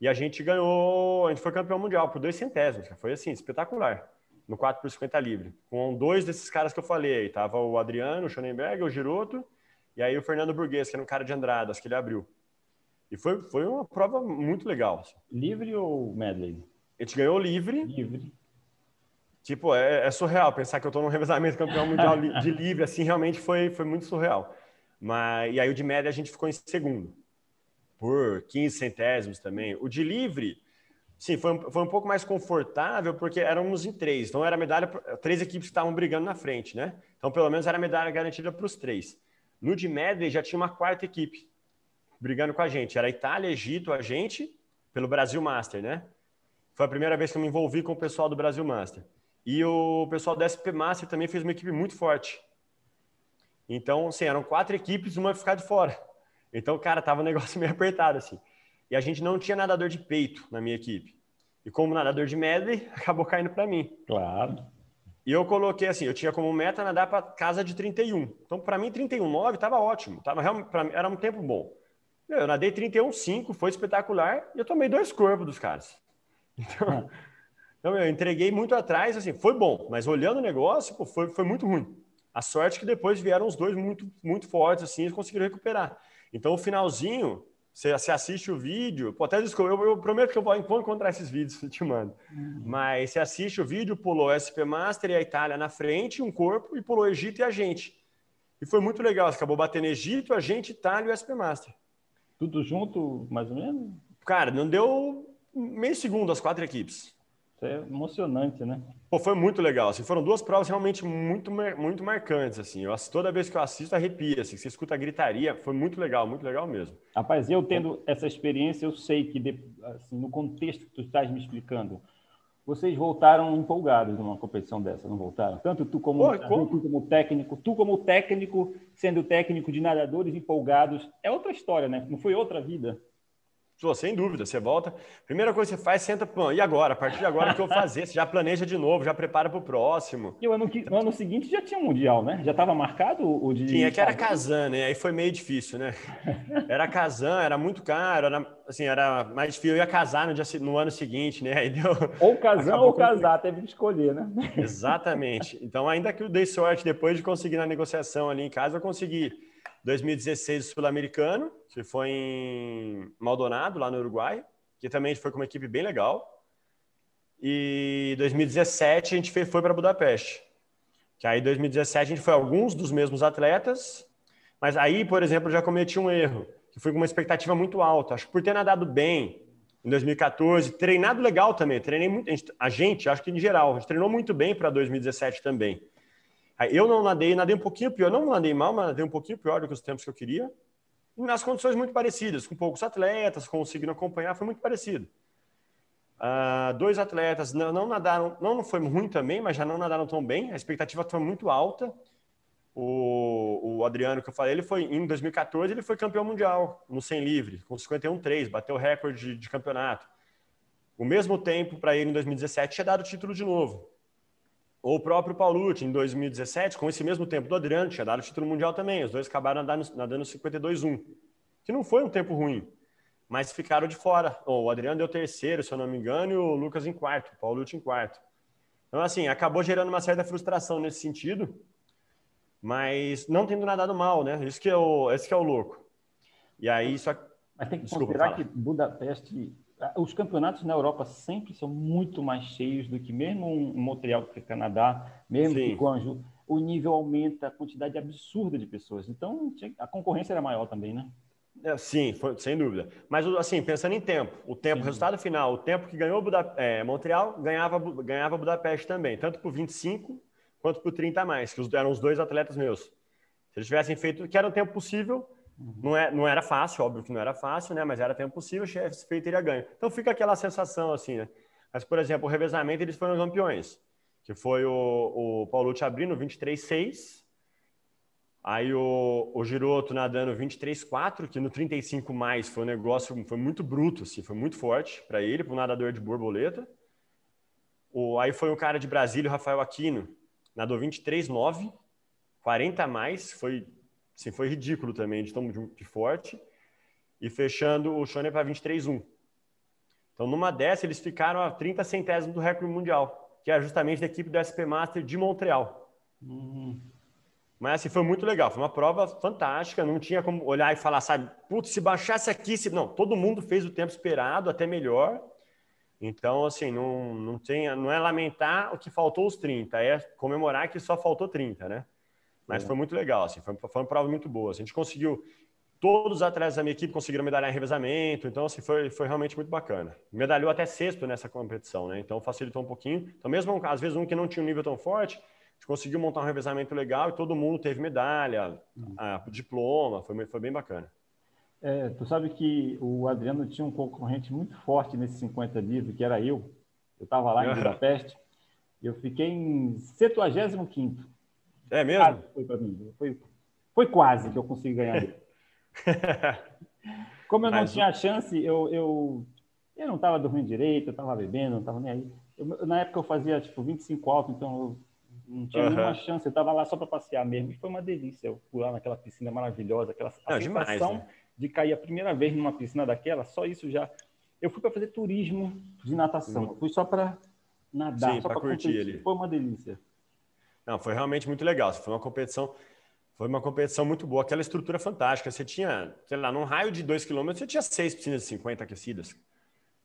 E a gente ganhou, a gente foi campeão mundial por dois centésimos. Foi assim, espetacular. No 4 por 50 livre. Com dois desses caras que eu falei. Tava o Adriano, o Schonenberg, o Giroto. E aí o Fernando Burguês, que era um cara de Andradas, que ele abriu. E foi, foi uma prova muito legal. Assim. Livre ou medley? A gente ganhou livre. Livre. Tipo, é, é surreal pensar que eu estou no <laughs> revezamento campeão mundial de livre, assim, realmente foi, foi muito surreal. Mas, e aí o de média a gente ficou em segundo, por 15 centésimos também. O de livre, sim, foi, foi um pouco mais confortável, porque éramos em três. Então era medalha, três equipes que estavam brigando na frente, né? Então pelo menos era medalha garantida para os três. No de média já tinha uma quarta equipe brigando com a gente. Era Itália, Egito, a gente, pelo Brasil Master, né? Foi a primeira vez que eu me envolvi com o pessoal do Brasil Master. E o pessoal do SP Master também fez uma equipe muito forte. Então, assim, eram quatro equipes, uma ficar de fora. Então, cara, tava um <laughs> negócio meio apertado, assim. E a gente não tinha nadador de peito na minha equipe. E como nadador de medley, <laughs> acabou caindo para mim. Claro. E eu coloquei assim, eu tinha como meta nadar para casa de 31. Então, para mim, 31,9 estava ótimo. Tava era um tempo bom. Eu nadei 31,5, foi espetacular, e eu tomei dois corpos dos caras. Então, <laughs> então eu entreguei muito atrás, assim, foi bom, mas olhando o negócio, pô, foi, foi muito ruim. A sorte é que depois vieram os dois muito, muito fortes, assim, e conseguiram recuperar. Então, o finalzinho, você, você assiste o vídeo, pô, até desculpa, eu, eu, prometo que eu vou, encontrar esses vídeos, te mando. Uhum. Mas você assiste o vídeo, pulou SP Master e a Itália na frente, um corpo, e pulou Egito e a gente. E foi muito legal, você acabou batendo Egito, a gente, Itália e o SP Master. Tudo junto, mais ou menos? Cara, não deu meio segundo as quatro equipes. Isso é emocionante, né? Pô, foi muito legal. Assim, foram duas provas realmente muito, muito marcantes. Assim. Eu, toda vez que eu assisto, arrepia. Assim, você escuta a gritaria, foi muito legal, muito legal mesmo. Rapaz, eu tendo essa experiência, eu sei que assim, no contexto que tu estás me explicando, vocês voltaram empolgados numa competição dessa, não voltaram? Tanto tu como, Pô, como? tu como técnico, tu como técnico, sendo técnico de nadadores empolgados, é outra história, né? Não foi outra vida. Pô, sem dúvida, você volta. Primeira coisa que você faz, senta, pô, e agora? A partir de agora, o que eu vou fazer? Você já planeja de novo, já prepara para o próximo. E o ano, no ano seguinte já tinha um Mundial, né? Já estava marcado o de. Tinha, que era Kazan, né? Aí foi meio difícil, né? <laughs> Era Kazan, era muito caro, era, assim, era mais difícil. Eu ia casar no, dia, no ano seguinte, né? Aí deu... <laughs> Ou Kazan ou casar, teve que escolher, né? Exatamente. Então, ainda que eu dei sorte depois de conseguir na negociação ali em casa, eu consegui 2016 Sul-Americano, que foi em Maldonado, lá no Uruguai, que também foi com uma equipe bem legal. E 2017 a gente foi para Budapeste. Que aí 2017 a gente foi alguns dos mesmos atletas, mas aí, por exemplo, eu já cometi um erro, que foi com uma expectativa muito alta. Acho que por ter nadado bem em 2014, treinado legal também, treinei muito, a gente acho que em geral, a gente treinou muito bem para 2017 também. Eu não nadei, nadei um pouquinho pior, não nadei mal, mas nadei um pouquinho pior do que os tempos que eu queria. Nas condições muito parecidas, com poucos atletas, conseguindo acompanhar, foi muito parecido. Uh, dois atletas não, não, nadaram, não, não foi ruim também, mas já não nadaram tão bem. A expectativa foi muito alta. O, o Adriano que eu falei, ele foi em 2014, ele foi campeão mundial no 100 livre, com 51,3, bateu o recorde de, de campeonato. O mesmo tempo para ele em 2017 tinha dado o título de novo. Ou o próprio Paulucci, em 2017, com esse mesmo tempo do Adriano, tinha dado o título mundial também. Os dois acabaram nadando, nadando 52-1, que não foi um tempo ruim, mas ficaram de fora. O Adriano deu terceiro, se eu não me engano, e o Lucas em quarto, o Paulucci em quarto. Então, assim, acabou gerando uma certa frustração nesse sentido, mas não tendo nadado mal, né? Isso que é o, esse que é o louco. E aí, só... Mas tem que Desculpa, considerar que Budapeste os campeonatos na Europa sempre são muito mais cheios do que mesmo um Montreal que é Canadá, mesmo Sim. que Guangzhou, o nível aumenta, a quantidade absurda de pessoas. Então, a concorrência era maior também, né? É, sim, foi, sem dúvida. Mas, assim, pensando em tempo, o tempo, o resultado final, o tempo que ganhou Buda, é, Montreal, ganhava, ganhava Budapeste também, tanto por 25 quanto por 30 a mais, que eram os dois atletas meus. Se eles tivessem feito, que era um tempo possível, não, é, não era fácil, óbvio que não era fácil, né? Mas era tempo possível, o feito teria ganho. Então fica aquela sensação assim, né? Mas, por exemplo, o revezamento eles foram campeões, que foi o, o Paulucci abrindo 23-6, aí o, o Giroto nadando 23-4, que no 35 mais foi um negócio, foi muito bruto, assim, foi muito forte para ele, para um nadador de borboleta. O, aí foi o cara de Brasília, o Rafael Aquino, nadou 23-9, 40 a mais, foi Assim, foi ridículo também de tão de forte. E fechando o Shonen para 23-1. Então, numa dessa, eles ficaram a 30 centésimos do recorde mundial, que é justamente da equipe do SP Master de Montreal. Uhum. Mas assim, foi muito legal, foi uma prova fantástica, não tinha como olhar e falar, sabe, putz, se baixasse aqui, se... não, todo mundo fez o tempo esperado, até melhor. Então, assim, não, não, tem, não é lamentar o que faltou os 30, é comemorar que só faltou 30, né? Mas foi muito legal, assim, foi, foi uma prova muito boa. Assim, a gente conseguiu, todos os atletas da minha equipe conseguiram medalhar em revezamento, então assim, foi, foi realmente muito bacana. Medalhou até sexto nessa competição, né? Então facilitou um pouquinho. Então, mesmo às vezes um que não tinha um nível tão forte, a gente conseguiu montar um revezamento legal e todo mundo teve medalha, uhum. a, diploma, foi, foi bem bacana. É, tu sabe que o Adriano tinha um concorrente muito forte nesse 50 livros, que era eu. Eu estava lá em <laughs> Budapeste e eu fiquei em 75 é mesmo? Quase foi para mim. Foi, foi quase que eu consegui ganhar. <laughs> Como eu não Mas... tinha chance, eu, eu, eu não estava dormindo direito, eu estava bebendo, não estava nem aí. Eu, na época eu fazia tipo 25 alto, então eu, Não tinha uhum. nenhuma chance. Eu estava lá só para passear mesmo. E foi uma delícia eu pular naquela piscina maravilhosa, aquela a Não, sensação demais, né? de cair a primeira vez numa piscina daquela, só isso já. Eu fui para fazer turismo de natação. Eu fui só para nadar, Sim, só para curtir competir. ali. Foi uma delícia. Não, foi realmente muito legal. Foi uma competição, foi uma competição muito boa. Aquela estrutura fantástica. Você tinha, sei lá, num raio de 2 km, você tinha seis piscinas de 50 aquecidas.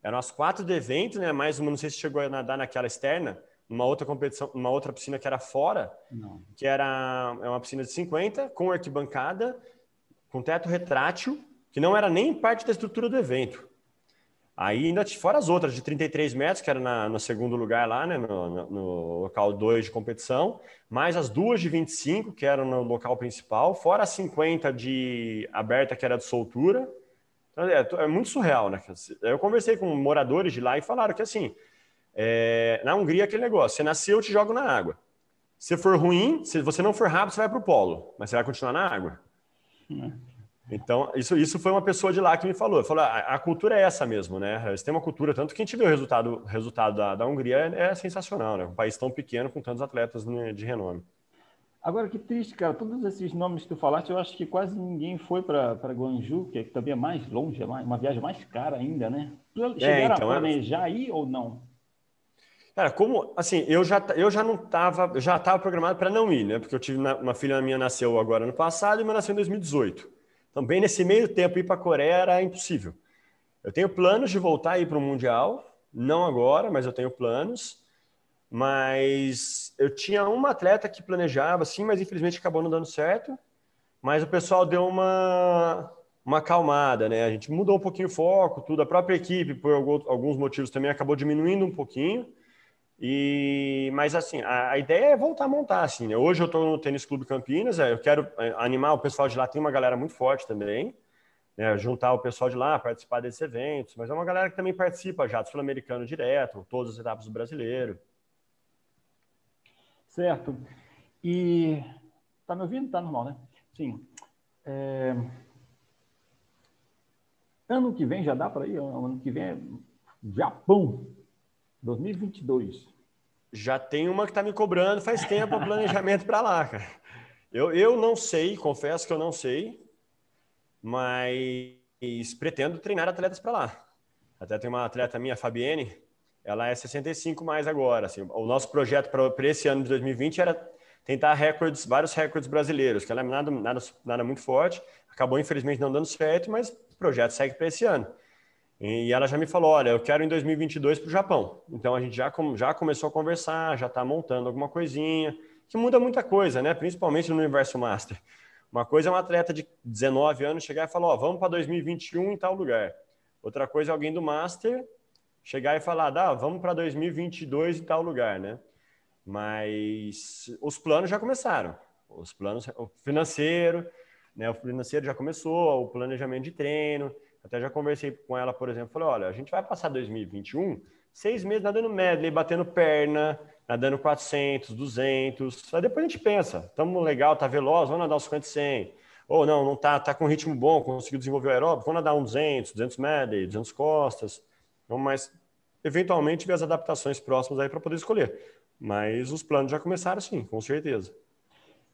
Eram as quatro de evento, né? Mais uma, não sei se chegou a nadar naquela externa, numa outra competição, numa outra piscina que era fora, não. que era é uma piscina de 50, com arquibancada, com teto retrátil, que não era nem parte da estrutura do evento. Aí ainda fora as outras de 33 metros, que era na, no segundo lugar lá, né, no, no, local 2 de competição, mais as duas de 25, que eram no local principal, fora as 50 de aberta, que era de soltura. Então, é, é, muito surreal, né? Eu conversei com moradores de lá e falaram que assim, é, na Hungria aquele negócio, você nasceu, eu te jogo na água. Se for ruim, se você não for rápido, você vai para o polo, mas você vai continuar na água. Hum. Então, isso, isso foi uma pessoa de lá que me falou. Falou, a, ah, a cultura é essa mesmo, né? Eles têm uma cultura, tanto que a gente vê o resultado, resultado da, da Hungria é, é sensacional, né? Um país tão pequeno com tantos atletas né, de renome. Agora, que triste, cara. Todos esses nomes que tu falaste, eu acho que quase ninguém foi para Guangzhou, que também é mais longe, é uma viagem mais cara ainda, né? É, chegaram é, então, a planejar é... aí ou não? Cara, como assim, eu já, eu já não estava, já estava programado para não ir, né? Porque eu tive uma, uma filha minha nasceu agora no passado e uma nasceu em 2018. Então, bem nesse meio tempo, ir para a Coreia era impossível. Eu tenho planos de voltar aí para o Mundial, não agora, mas eu tenho planos. Mas eu tinha uma atleta que planejava, sim, mas infelizmente acabou não dando certo. Mas o pessoal deu uma, uma acalmada, né? A gente mudou um pouquinho o foco, tudo. A própria equipe, por alguns motivos, também acabou diminuindo um pouquinho. E, mas assim, a, a, ideia é voltar a montar, assim, né? Hoje eu estou no Tênis Clube Campinas, é, eu quero é, animar o pessoal de lá, tem uma galera muito forte também, né? juntar o pessoal de lá, participar desses eventos, mas é uma galera que também participa já do Sul-Americano direto, todas as etapas do brasileiro. Certo. E tá me ouvindo? Tá normal, né? Sim. É... Ano que vem já dá para ir? Ano que vem é Japão. 2022. Já tem uma que está me cobrando faz tempo o planejamento para lá, cara. Eu, eu não sei, confesso que eu não sei, mas pretendo treinar atletas para lá. Até tem uma atleta minha, Fabienne, ela é 65 mais agora. Assim, o nosso projeto para esse ano de 2020 era tentar recordes, vários recordes brasileiros, que ela é nada, nada, nada muito forte. Acabou, infelizmente, não dando certo, mas o projeto segue para esse ano. E ela já me falou: olha, eu quero em 2022 para o Japão. Então a gente já, já começou a conversar, já está montando alguma coisinha, que muda muita coisa, né? Principalmente no universo Master. Uma coisa é um atleta de 19 anos chegar e falar: ó, vamos para 2021 em tal lugar. Outra coisa é alguém do Master chegar e falar: dá, vamos para 2022 em tal lugar, né? Mas os planos já começaram. Os planos, o financeiro, né? O financeiro já começou, o planejamento de treino até já conversei com ela, por exemplo, falei, olha, a gente vai passar 2021 seis meses nadando medley, batendo perna, nadando 400, 200. Aí depois a gente pensa, estamos legal, tá veloz, vamos nadar uns 50 100. Ou não, não tá, tá com ritmo bom, conseguiu desenvolver o aeróbico, vamos nadar uns 200, 200 medley, 200 costas. Vamos mais, eventualmente, ver as adaptações próximas aí para poder escolher. Mas os planos já começaram sim, com certeza.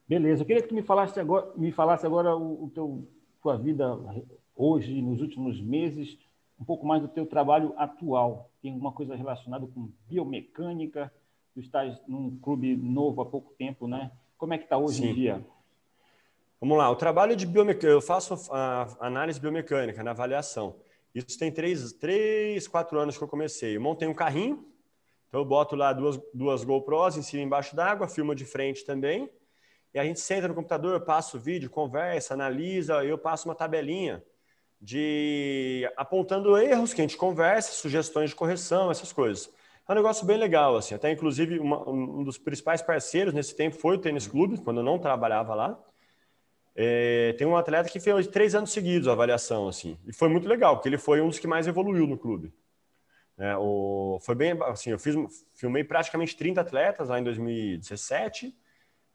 Beleza, eu queria que tu me falasse agora, me falasse agora o, o teu, tua vida hoje, nos últimos meses, um pouco mais do teu trabalho atual. Tem alguma coisa relacionada com biomecânica? Tu estás num clube novo há pouco tempo, né? Como é que está hoje Sim. em dia? Vamos lá, o trabalho de biomecânica, eu faço a análise biomecânica na avaliação. Isso tem três, três, quatro anos que eu comecei. Eu montei um carrinho, então eu boto lá duas, duas GoPros em cima e embaixo d'água, filma de frente também, e a gente senta no computador, eu passo o vídeo, conversa, analisa, eu passo uma tabelinha de apontando erros que a gente conversa, sugestões de correção, essas coisas. É um negócio bem legal, assim. Até, inclusive, uma, um dos principais parceiros nesse tempo foi o Tênis Clube, quando eu não trabalhava lá. É, tem um atleta que fez três anos seguidos a avaliação, assim. E foi muito legal, porque ele foi um dos que mais evoluiu no clube. É, o, foi bem, assim, eu fiz, filmei praticamente 30 atletas lá em 2017.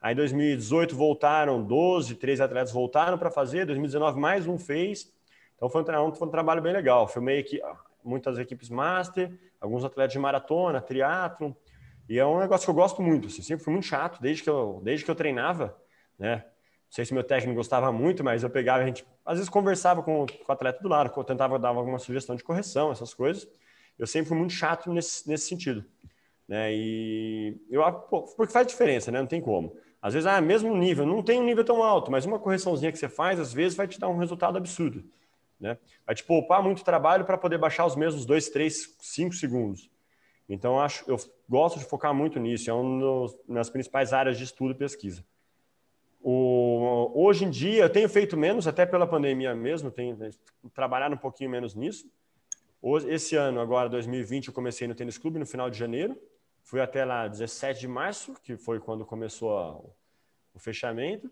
Aí, em 2018, voltaram 12, 13 atletas voltaram para fazer. 2019, mais um fez. Então foi um, foi um trabalho bem legal. Filmei aqui muitas equipes master, alguns atletas de maratona, triatlo, E é um negócio que eu gosto muito, assim, sempre fui muito chato, desde que eu, desde que eu treinava, né? Não sei se meu técnico gostava muito, mas eu pegava, a gente às vezes conversava com, com o atleta do lado, eu tentava dar alguma sugestão de correção, essas coisas. Eu sempre fui muito chato nesse, nesse sentido. Né? E eu, pô, porque faz diferença, né? Não tem como. Às vezes, ah, mesmo nível, não tem um nível tão alto, mas uma correçãozinha que você faz, às vezes, vai te dar um resultado absurdo. Né? Vai te poupar muito trabalho para poder baixar os mesmos 2, 3, 5 segundos. Então, acho, eu gosto de focar muito nisso, é uma das principais áreas de estudo e pesquisa. O, hoje em dia, eu tenho feito menos, até pela pandemia mesmo, tenho trabalhado um pouquinho menos nisso. Esse ano, agora, 2020, eu comecei no tênis clube no final de janeiro. Fui até lá 17 de março, que foi quando começou a, o fechamento.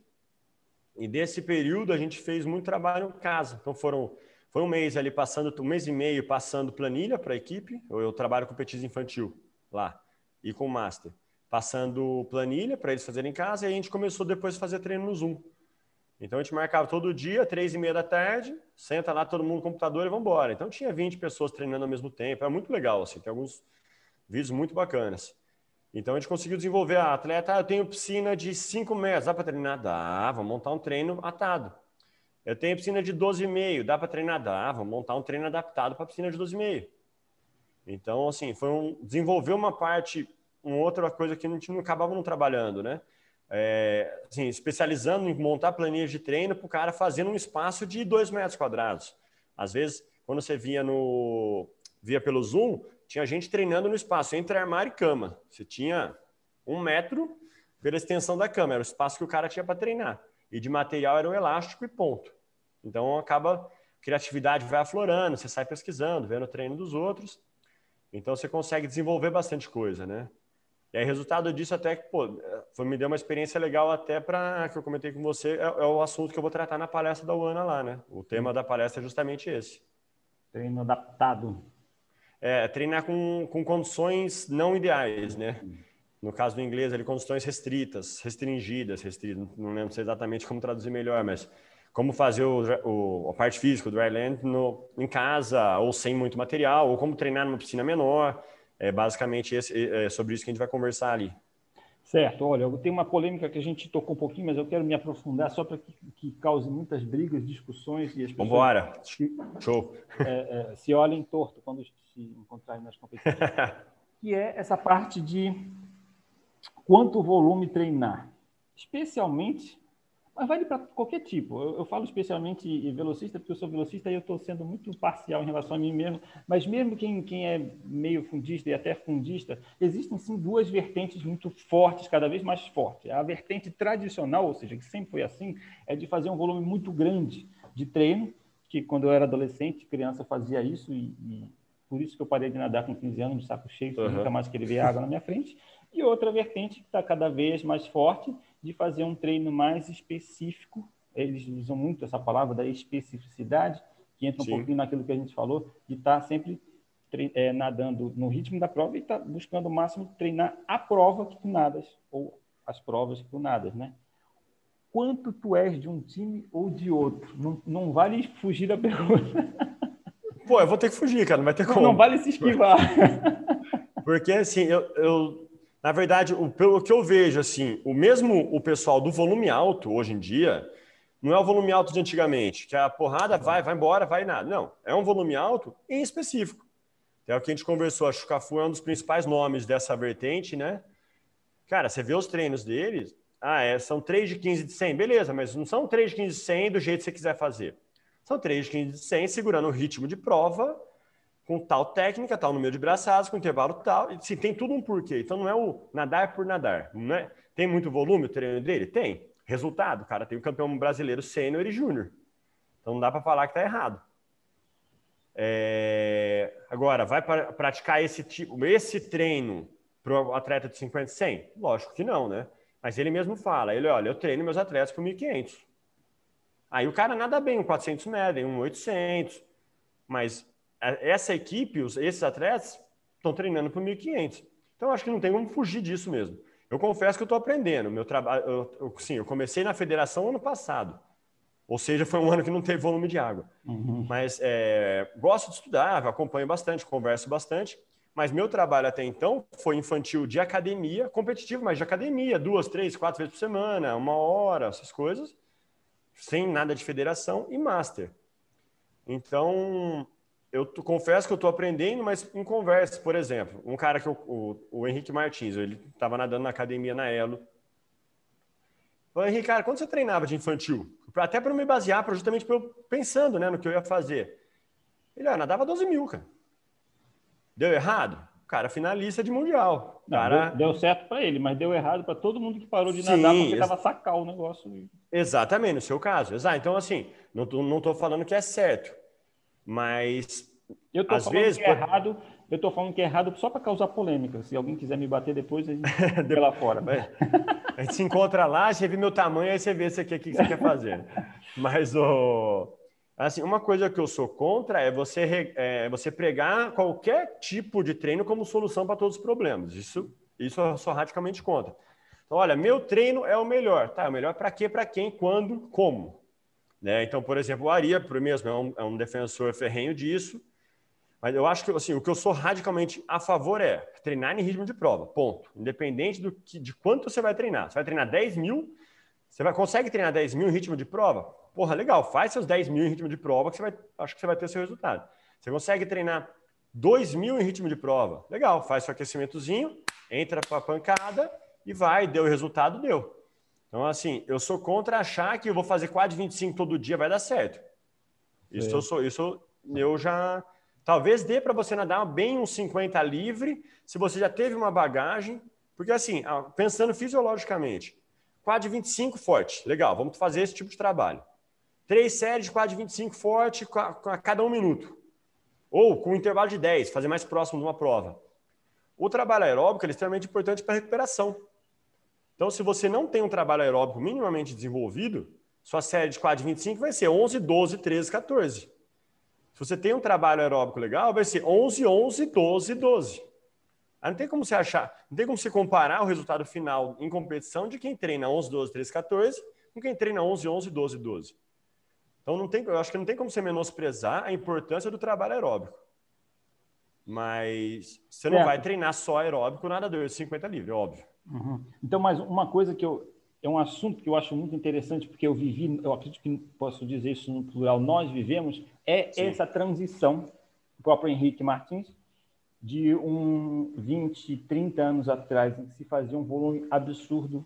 E desse período a gente fez muito trabalho em casa. Então foram foi um mês ali passando, um mês e meio passando planilha para a equipe. Eu, eu, trabalho com petis infantil lá e com master, passando planilha para eles fazerem em casa. E a gente começou depois a fazer treino no Zoom. Então a gente marcava todo dia, três e meia da tarde, senta lá todo mundo no computador e vamos embora. Então tinha 20 pessoas treinando ao mesmo tempo. É muito legal assim. Tem alguns vídeos muito bacanas. Então a gente conseguiu desenvolver a atleta. Ah, eu tenho piscina de 5 metros, dá para treinar? Dá, vamos montar um treino atado. Eu tenho piscina de 12,5, dá para treinar? Dá, vamos montar um treino adaptado para piscina de 12,5. Então, assim, foi um, desenvolver uma parte, uma outra coisa que a gente não acabava não trabalhando, né? É, assim, especializando em montar planilhas de treino para o cara fazendo um espaço de 2 metros quadrados. Às vezes, quando você via no via pelo Zoom, tinha gente treinando no espaço entre armário e cama. Você tinha um metro pela extensão da cama, era o espaço que o cara tinha para treinar. E de material era um elástico e ponto. Então acaba, criatividade vai aflorando, você sai pesquisando, vendo o treino dos outros. Então você consegue desenvolver bastante coisa, né? E aí, resultado disso, até que, pô, foi, me deu uma experiência legal até para que eu comentei com você, é, é, o assunto que eu vou tratar na palestra da UANA lá, né? O tema da palestra é justamente esse. Treino adaptado é, treinar com, com condições não ideais, né? No caso do inglês, ali, condições restritas, restringidas, restritas, não lembro exatamente como traduzir melhor, mas como fazer o, o, a parte física, o dryland, no, em casa, ou sem muito material, ou como treinar numa piscina menor. É basicamente esse, é sobre isso que a gente vai conversar ali. Certo, olha, tenho uma polêmica que a gente tocou um pouquinho, mas eu quero me aprofundar só para que, que, cause muitas brigas, discussões e as pessoas Vambora. Show. <laughs> É, é, se olhem torto quando se encontrarem nas competições. <laughs> que é essa parte de quanto volume treinar, especialmente mas vale para qualquer tipo. Eu, eu, falo especialmente velocista, porque eu sou velocista e eu estou sendo muito parcial em relação a mim mesmo. Mas mesmo quem, quem é meio fundista e até fundista, existem sim duas vertentes muito fortes, cada vez mais fortes. A vertente tradicional, ou seja, que sempre foi assim, é de fazer um volume muito grande de treino, que quando eu era adolescente, criança, fazia isso e, e por isso que eu parei de nadar com 15 anos, de saco cheio, uhum. nunca mais queria ver água na minha frente. E outra vertente que está cada vez mais forte, de fazer um treino mais específico. Eles usam muito essa palavra da especificidade, que entra um Sim. pouquinho naquilo que a gente falou, de estar tá sempre é, nadando no ritmo da prova e estar tá buscando o máximo treinar a prova que tu nadas, ou as provas que tu nadas, né? Quanto tu és de um time ou de outro? Não, não vale fugir da pergunta. Pô, eu vou ter que fugir, cara, não vai ter como. Não vale se esquivar. Porque, assim, eu, eu na verdade, o, pelo que eu vejo, assim, o mesmo o pessoal do volume alto hoje em dia não é o volume alto de antigamente, que a porrada vai, vai embora, vai nada. Não, é um volume alto em específico. É o que a gente conversou, a Chucafu é um dos principais nomes dessa vertente, né? Cara, você vê os treinos deles, ah, é, são 3 de 15 de 100, beleza, mas não são 3 de 15 de 100 do jeito que você quiser fazer. São 3 de 15 de 100 segurando o ritmo de prova com tal técnica, tal número de braçadas, com intervalo tal. Se tem tudo um porquê. Então não é o nadar por nadar. Não é? Tem muito volume o treino dele? Tem. Resultado, cara tem o campeão brasileiro sênior e júnior. Então não dá para falar que está errado. É... Agora, vai pra, praticar esse tipo, esse treino para o atleta de 50 e 100? Lógico que não, né? Mas ele mesmo fala, ele, olha, eu treino meus atletas para 1.500. Aí o cara nada bem, um 400 metros, um 800, mas essa equipe, esses atletas, estão treinando para 1.500. Então, acho que não tem como fugir disso mesmo. Eu confesso que eu estou aprendendo. Meu trabalho, eu, eu, sim, eu comecei na federação ano passado. Ou seja, foi um ano que não teve volume de água. Uhum. Mas é, gosto de estudar, acompanho bastante, converso bastante. Mas meu trabalho até então foi infantil de academia, competitivo, mas de academia, duas, três, quatro vezes por semana, uma hora, essas coisas, sem nada de federação e master. Então, eu confesso que eu estou aprendendo, mas em conversa, por exemplo, um cara que eu, o, o Henrique Martins, ele estava nadando na academia na Elo. Falei, Henrique, cara, quando você treinava de infantil? Até para me basear, pra, justamente pra eu, pensando né, no que eu ia fazer. Ele, ah, nadava 12 mil, cara. Deu errado? Cara finalista de mundial. Não, cara... deu, deu, certo para ele, mas deu errado para todo mundo que parou de Sim, nadar porque estava ex... sacar o negócio. Exatamente, no seu caso. Exato. Então, assim, não estou não tô falando que é certo, mas eu tô às vezes que é errado. Eu estou falando que é errado só para causar polêmica. Se alguém quiser me bater depois, a gente <laughs> vê lá fora. <laughs> a gente se encontra lá, você vê meu tamanho, aí você vê isso aqui, o que você quer fazer. Mas o. Assim, uma coisa que eu sou contra é você, é, você pregar qualquer tipo de treino como solução para todos os problemas. Isso, isso eu sou radicalmente contra. Então, olha, meu treino é o melhor. Tá, o melhor para quê, para quem, quando, como. Né? Então, por exemplo, o Aria, por mesmo, é um, é um defensor ferrenho disso. Mas eu acho que assim, o que eu sou radicalmente a favor é treinar em ritmo de prova, ponto. Independente do que, de quanto você vai treinar. Você vai treinar 10 mil, você vai, consegue treinar 10 mil em ritmo de prova? Porra, legal, faz seus 10 mil em ritmo de prova que você vai, acho que você vai ter seu resultado. Você consegue treinar 2 mil em ritmo de prova? Legal, faz seu aquecimentozinho, entra para a pancada e vai, deu o resultado, deu. Então, assim, eu sou contra achar que eu vou fazer quase 25 todo dia, vai dar certo. Isso, eu, sou, isso eu já. Talvez dê para você nadar bem uns 50 livre, se você já teve uma bagagem. Porque, assim, pensando fisiologicamente, quad 25 forte, legal, vamos fazer esse tipo de trabalho. Três séries de quad 25 forte a cada um minuto. Ou com um intervalo de 10, fazer mais próximo de uma prova. O trabalho aeróbico é extremamente importante para a recuperação. Então, se você não tem um trabalho aeróbico minimamente desenvolvido, sua série de quad 25 vai ser 11, 12, 13, 14. Se você tem um trabalho aeróbico legal, vai ser 11, 11, 12, 12. Aí não tem como você achar, não tem como você comparar o resultado final em competição de quem treina 11, 12, 13, 14 com quem treina 11, 11, 12, 12. Então, não tem, eu acho que não tem como você menosprezar a importância do trabalho aeróbico. Mas você não vai treinar só aeróbico nadador de 50 livre, óbvio. Uhum. Então, mais uma coisa que eu. É um assunto que eu acho muito interessante, porque eu vivi, eu acredito que posso dizer isso no plural, nós vivemos, é Sim. essa transição, o próprio Henrique Martins, de um 20, 30 anos atrás, em que se fazia um volume absurdo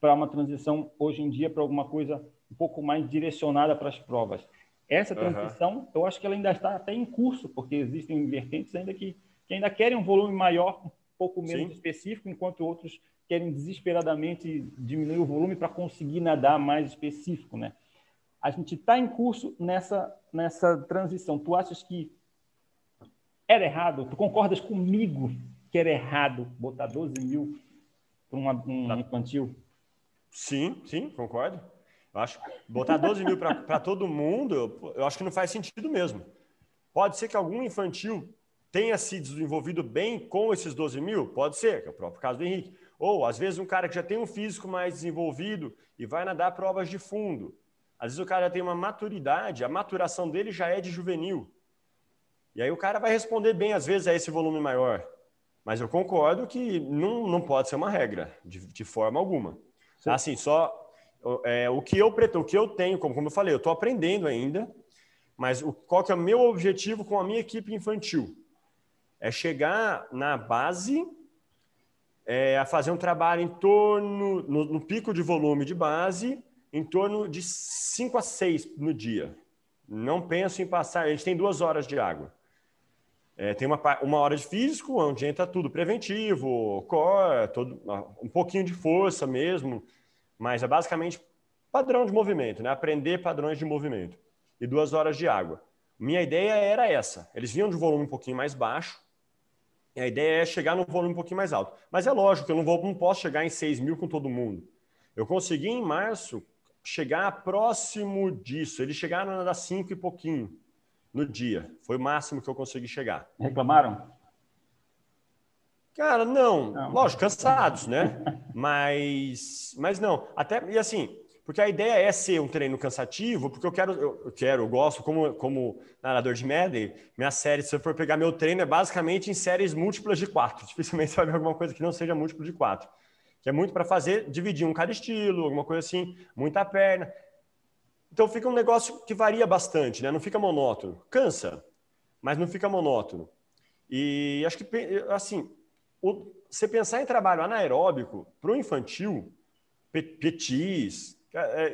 para uma transição hoje em dia para alguma coisa um pouco mais direcionada para as provas. Essa transição, uhum. eu acho que ela ainda está até em curso, porque existem vertentes ainda que, que ainda querem um volume maior, pouco menos Sim. específico, enquanto outros querem desesperadamente diminuir o volume para conseguir nadar mais específico, né? A gente está em curso nessa, nessa transição. Tu achas que era errado? Tu concordas comigo que era errado botar 12 mil para um infantil? Sim, sim, concordo. Eu acho botar 12 mil para todo mundo, eu, eu acho que não faz sentido mesmo. Pode ser que algum infantil tenha se desenvolvido bem com esses 12 mil? Pode ser, que é o próprio caso do Henrique. Ou, às vezes, um cara que já tem um físico mais desenvolvido e vai nadar provas de fundo. Às vezes, o cara já tem uma maturidade, a maturação dele já é de juvenil. E aí, o cara vai responder bem, às vezes, a esse volume maior. Mas eu concordo que não, não pode ser uma regra, de, de forma alguma. Sim. Assim, só é, o que eu pretendo, o que eu tenho, como, como eu falei, eu estou aprendendo ainda, mas o, qual que é o meu objetivo com a minha equipe infantil? É chegar na base é, a fazer um trabalho em torno, no, no, pico de volume de base, em torno de 5 a 6 no dia. Não penso em passar, a gente tem duas horas de água. É, tem uma, uma hora de físico, onde entra tudo preventivo, core, todo, um pouquinho de força mesmo, mas é basicamente padrão de movimento, né? aprender padrões de movimento. E duas horas de água. Minha ideia era essa. Eles vinham de volume um pouquinho mais baixo, a ideia é chegar num volume um pouquinho mais alto. Mas é lógico que eu não, vou, não posso chegar em 6 mil com todo mundo. Eu consegui em março chegar próximo disso. Eles chegaram a dar 5 e pouquinho no dia. Foi o máximo que eu consegui chegar. Reclamaram? Cara, não. não. Lógico, cansados, né? <laughs> mas, mas não. Até, e assim, Porque a ideia é ser um treino cansativo, porque eu quero, eu quero, eu gosto, como, como nadador de medley, minha série, se eu for pegar meu treino, é basicamente em séries múltiplas de quatro. <laughs> Dificilmente você vai ver alguma coisa que não seja múltiplo de quatro. Que é muito para fazer, dividir um cada estilo, alguma coisa assim, muita perna. Então fica um negócio que varia bastante, né? Não fica monótono. Cansa, mas não fica monótono. E acho que, assim, você pensar em trabalho anaeróbico para o infantil, petis,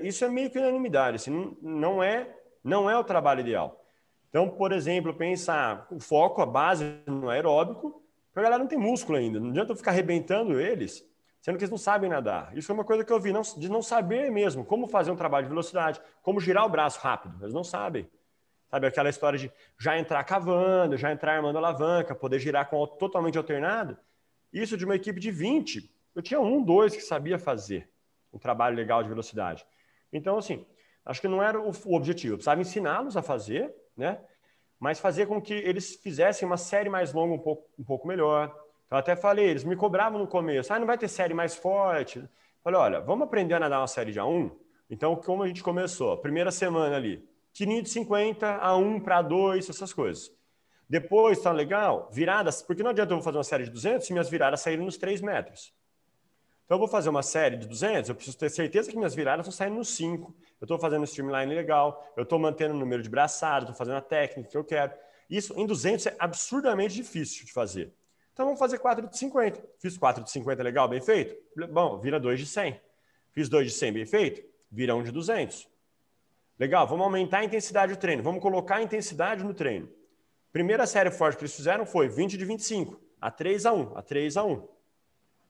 isso é meio que unanimidade, assim, não é, não é o trabalho ideal. Então, por exemplo, pensar o foco, a base no aeróbico, a galera não tem músculo ainda, não adianta eu ficar arrebentando eles, sendo que eles não sabem nadar. Isso é uma coisa que eu vi, não, de não saber mesmo como fazer um trabalho de velocidade, como girar o braço rápido, eles não sabem. Sabe aquela história de já entrar cavando, já entrar armando alavanca, poder girar com totalmente alternado? Isso de uma equipe de 20, eu tinha um, dois que sabia fazer um trabalho legal de velocidade. Então, assim, acho que não era o, o objetivo. Eu precisava ensiná-los a fazer, né? Mas fazer com que eles fizessem uma série mais longa um pouco, um pouco melhor. Então, até falei, eles me cobravam no começo, ah, não vai ter série mais forte. Falei, olha, vamos aprender a nadar uma série de A1? Então, como a gente começou? Primeira semana ali, tirinho de 50, A1 para 2, essas coisas. Depois, tá legal, viradas, porque não adianta eu fazer uma série de 200 se minhas viradas saírem nos 3 metros. Então, eu vou fazer uma série de 200, eu preciso ter certeza que minhas viradas estão saindo nos 5. Eu estou fazendo streamline legal, eu estou mantendo o número de braçadas, estou fazendo a técnica que eu quero. Isso em 200 é absurdamente difícil de fazer. Então, vamos fazer 4 de 50. Fiz 4 de 50 legal, bem feito? Bom, vira 2 de 100. Fiz 2 de 100 bem feito? Vira 1 de 200. Legal, vamos aumentar a intensidade do treino. Vamos colocar a intensidade no treino. Primeira série forte que eles fizeram foi 20 de 25, a 3 a 1, a 3 a 1.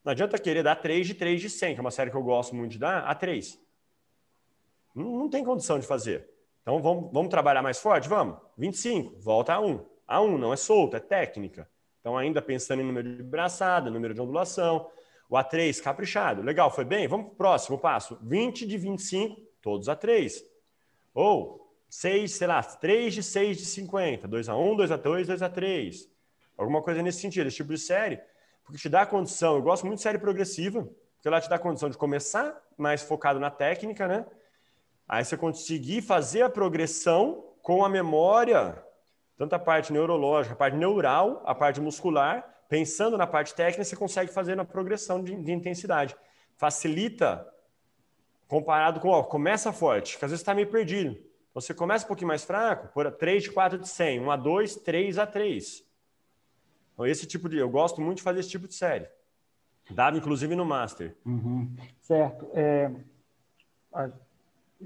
Não adianta querer dar 3 de 3 de 100, que é uma série que eu gosto muito de dar, a 3. Não, não tem condição de fazer. Então vamos, vamos trabalhar mais forte? Vamos. 25, volta a 1. A 1 não é solto, é técnica. Então, ainda pensando em número de braçada, número de ondulação. O A3 caprichado. Legal, foi bem? Vamos para o próximo passo. 20 de 25, todos A3. Ou 6, sei lá, 3 de 6 de 50. 2 a 1, 2 a 2, 2 a 3. Alguma coisa nesse sentido. Esse tipo de série porque te dá a condição, eu gosto muito de série progressiva, porque ela te dá a condição de começar mais focado na técnica, né? Aí você conseguir fazer a progressão com a memória, tanto a parte neurológica, a parte neural, a parte muscular, pensando na parte técnica, você consegue fazer na progressão de, de intensidade. Facilita comparado com, ó, começa forte, que às vezes está meio perdido. Você começa um pouquinho mais fraco, por 3 de 4 de 100, 1 a 2, 3 a 3. Então, esse tipo de. Eu gosto muito de fazer esse tipo de série. Dava, inclusive, no Master. Uhum. Certo. É,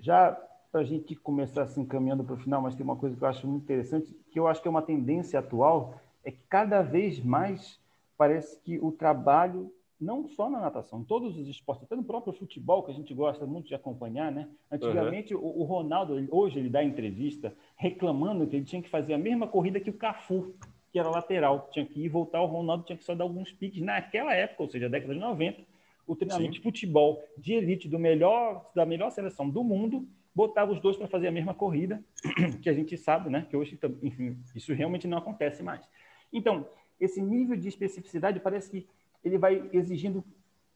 já para a gente começar assim, caminhando para o final, mas tem uma coisa que eu acho muito interessante, que eu acho que é uma tendência atual, é que cada vez mais parece que o trabalho, não só na natação, em todos os esportes, até no próprio futebol, que a gente gosta muito de acompanhar, né? Antigamente, uhum. o, o Ronaldo, hoje ele dá entrevista reclamando que ele tinha que fazer a mesma corrida que o Cafu que era lateral. Tinha que ir voltar, o Ronaldo tinha que só dar alguns piques. Naquela época, ou seja, década de 90, o treinamento Sim. de futebol de elite do melhor, da melhor seleção do mundo botava os dois para fazer a mesma corrida, <clears throat> que a gente sabe, né? Que hoje, enfim, isso realmente não acontece mais. Então, esse nível de especificidade parece que ele vai exigindo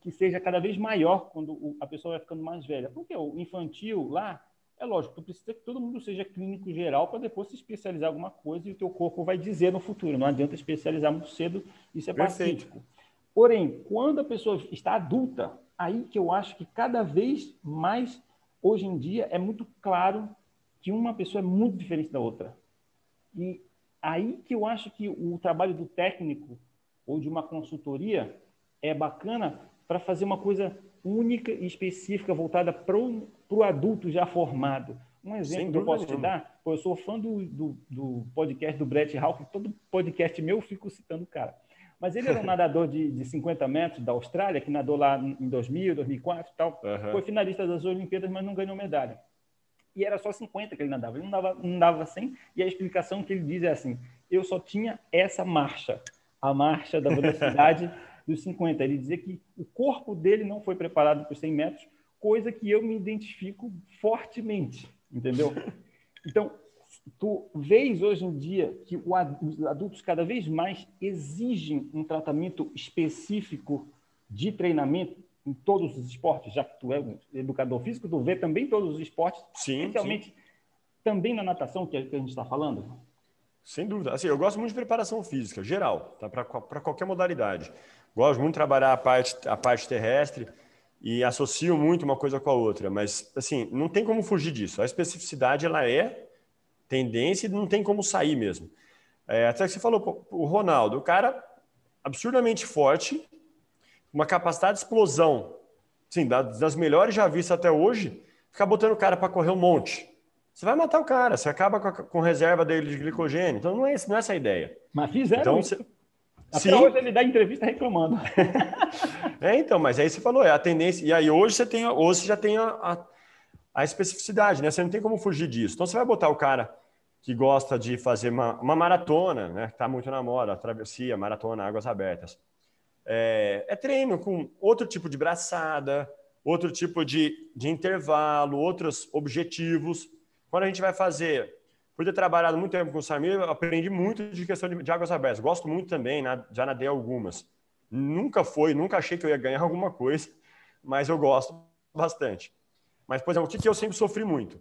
que seja cada vez maior quando a pessoa vai ficando mais velha. Porque o infantil lá é lógico, tu precisa que todo mundo seja clínico geral para depois se especializar em alguma coisa e o teu corpo vai dizer no futuro. Não adianta especializar muito cedo, isso é Perfeito. pacífico. Porém, quando a pessoa está adulta, aí que eu acho que cada vez mais, hoje em dia, é muito claro que uma pessoa é muito diferente da outra. E aí que eu acho que o trabalho do técnico ou de uma consultoria é bacana para fazer uma coisa única e específica voltada para o adulto já formado. Um exemplo que eu posso te dar, eu sou fã do, do, do, podcast do Brett Hawk, todo podcast meu eu fico citando o cara. Mas ele era um <laughs> nadador de, de 50 metros da Austrália, que nadou lá em 2000, 2004 e tal. Uhum. Foi finalista das Olimpíadas, mas não ganhou medalha. E era só 50 que ele nadava, ele não dava, não dava 100. E a explicação que ele diz é assim: eu só tinha essa marcha, a marcha da velocidade <laughs> dos 50. Ele dizia que o corpo dele não foi preparado para os 100 metros, coisa que eu me identifico fortemente, entendeu? Então, tu vês hoje em dia que os adultos cada vez mais exigem um tratamento específico de treinamento, em todos os esportes, já que tu é um educador físico, tu vê também todos os esportes, sim, especialmente sim. também na natação que a gente está falando? Sem dúvida. Assim, eu gosto muito de preparação física, geral, tá? para qualquer modalidade. Gosto muito de trabalhar a parte, a parte terrestre e associo muito uma coisa com a outra, mas assim, não tem como fugir disso. A especificidade ela é tendência e não tem como sair mesmo. É, até que você falou, o Ronaldo, o cara absurdamente forte, uma capacidade de explosão, sim, das melhores já vistas até hoje, ficar botando o cara para correr um monte. Você vai matar o cara, você acaba com, a, com reserva dele de glicogênio. Então não é, não é essa a ideia. Mas fizeram então, isso. Você... Até Sim. hoje ele dá entrevista reclamando. <laughs> é, então, mas aí você falou, é a tendência. E aí hoje você tem, hoje você já tem a, a, a, especificidade, né? Você não tem como fugir disso. Então você vai botar o cara que gosta de fazer uma, uma maratona, né? Está muito na moda, travessia, maratona, águas abertas. É, é, treino com outro tipo de braçada, outro tipo de, de intervalo, outros objetivos. Quando a gente vai fazer, por ter trabalhado muito tempo com o Samir, aprendi muito de questão de, de águas abertas. Gosto muito também, né? já nadei algumas. Nunca foi, nunca achei que eu ia ganhar <laughs> alguma coisa, mas eu gosto bastante. Mas, por exemplo, o que, eu sempre sofri muito?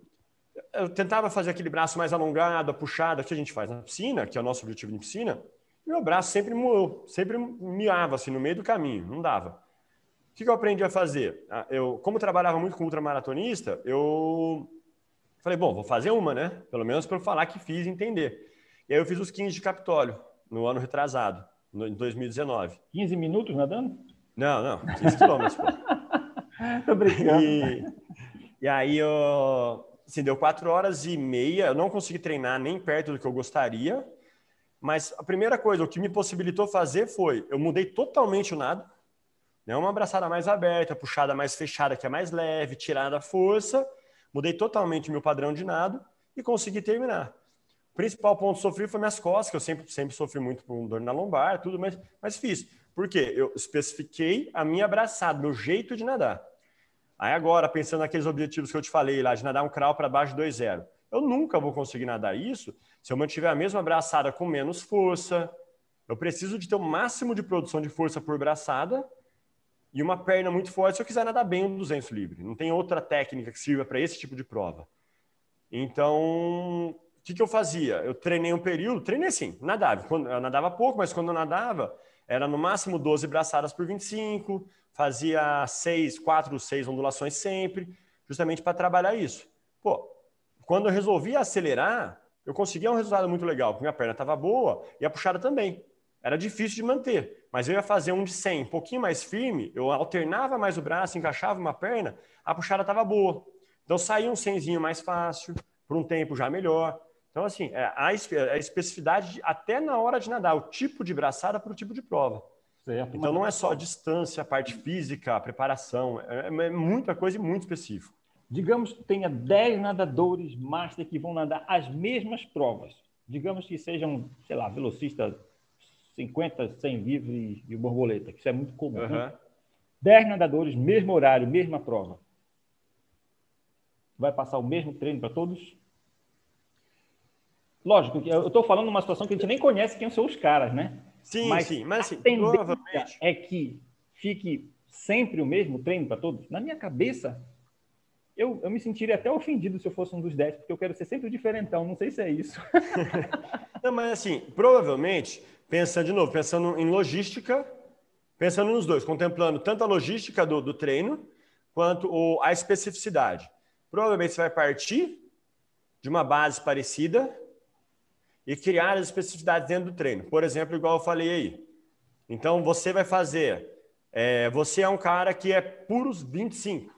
eu tentava fazer aquele braço mais alongado, puxado, que a gente faz na piscina, que é o nosso objetivo de piscina, meu braço sempre moou, sempre miava assim no meio do caminho, não dava. O que eu aprendi a fazer? Ah, eu, como trabalhava muito com ultramaratonista, eu falei, bom, vou fazer uma, né? Pelo menos para eu falar que fiz e entender. E aí eu fiz os 15 de Capitólio, no ano retrasado, em 2019. 15 minutos nadando? Não, não, 15 quilômetros. <laughs> Tô brincando. E, e aí eu, assim, deu quatro horas e meia. Eu não consegui treinar nem perto do que eu gostaria. Mas a primeira coisa, o que me possibilitou fazer foi, eu mudei totalmente o nado. Né? Uma abraçada mais aberta, puxada mais fechada, que é mais leve, tirada a força. Mudei totalmente meu padrão de nado e consegui terminar. O principal ponto sofri foi minhas costas, que eu sempre, sempre sofri muito com dor na lombar, tudo, mas, mas fiz. Por quê? Eu especifiquei a minha abraçada, meu jeito de nadar. Aí agora, pensando naqueles objetivos que eu te falei lá, de nadar um crawl para baixo de 2,0. Eu nunca vou conseguir nadar isso se eu mantiver a mesma braçada com menos força. Eu preciso de ter o máximo de produção de força por braçada e uma perna muito forte se eu quiser nadar bem um 200 livre. Não tem outra técnica que sirva para esse tipo de prova. Então, o que, que eu fazia? Eu treinei um período, treinei assim, nadava. Eu nadava pouco, mas quando eu nadava, era no máximo 12 braçadas por 25, fazia seis, quatro, seis ondulações sempre, justamente para trabalhar isso. Pô, quando eu resolvi acelerar, eu conseguia um resultado muito legal, porque minha perna estava boa e a puxada também. Era difícil de manter, mas eu ia fazer um de 100, um pouquinho mais firme, eu alternava mais o braço, encaixava uma perna, a puxada estava boa. Então saía um 100 mais fácil, por um tempo já melhor. Então, assim, é, a especificidade até na hora de nadar, o tipo de braçada para o tipo de prova. Certo. Então não é só a distância, a parte física, a preparação, é, é muita coisa e muito específico. Digamos que tenha 10 nadadores master que vão nadar as mesmas provas. Digamos que sejam, sei lá, velocista 50, 100 livre e o borboleta, que isso é muito comum. Uhum. Né? 10 nadadores, mesmo horário, mesma prova. Vai passar o mesmo treino para todos? Lógico, eu estou falando numa situação que a gente nem conhece quem são os caras, né? Sim, mas sim, mas assim, provavelmente é que fique sempre o mesmo treino para todos. Na minha cabeça, eu, eu me sentiria até ofendido se eu fosse um dos 10, porque eu quero ser sempre o diferentão. Não sei se é isso. <laughs> Não, mas assim, provavelmente, pensando de novo, pensando em logística, pensando nos dois, contemplando tanto a logística do, do treino quanto o, a especificidade. Provavelmente você vai partir de uma base parecida e criar as especificidades dentro do treino. Por exemplo, igual eu falei aí. Então, você vai fazer. É, você é um cara que é puros 25,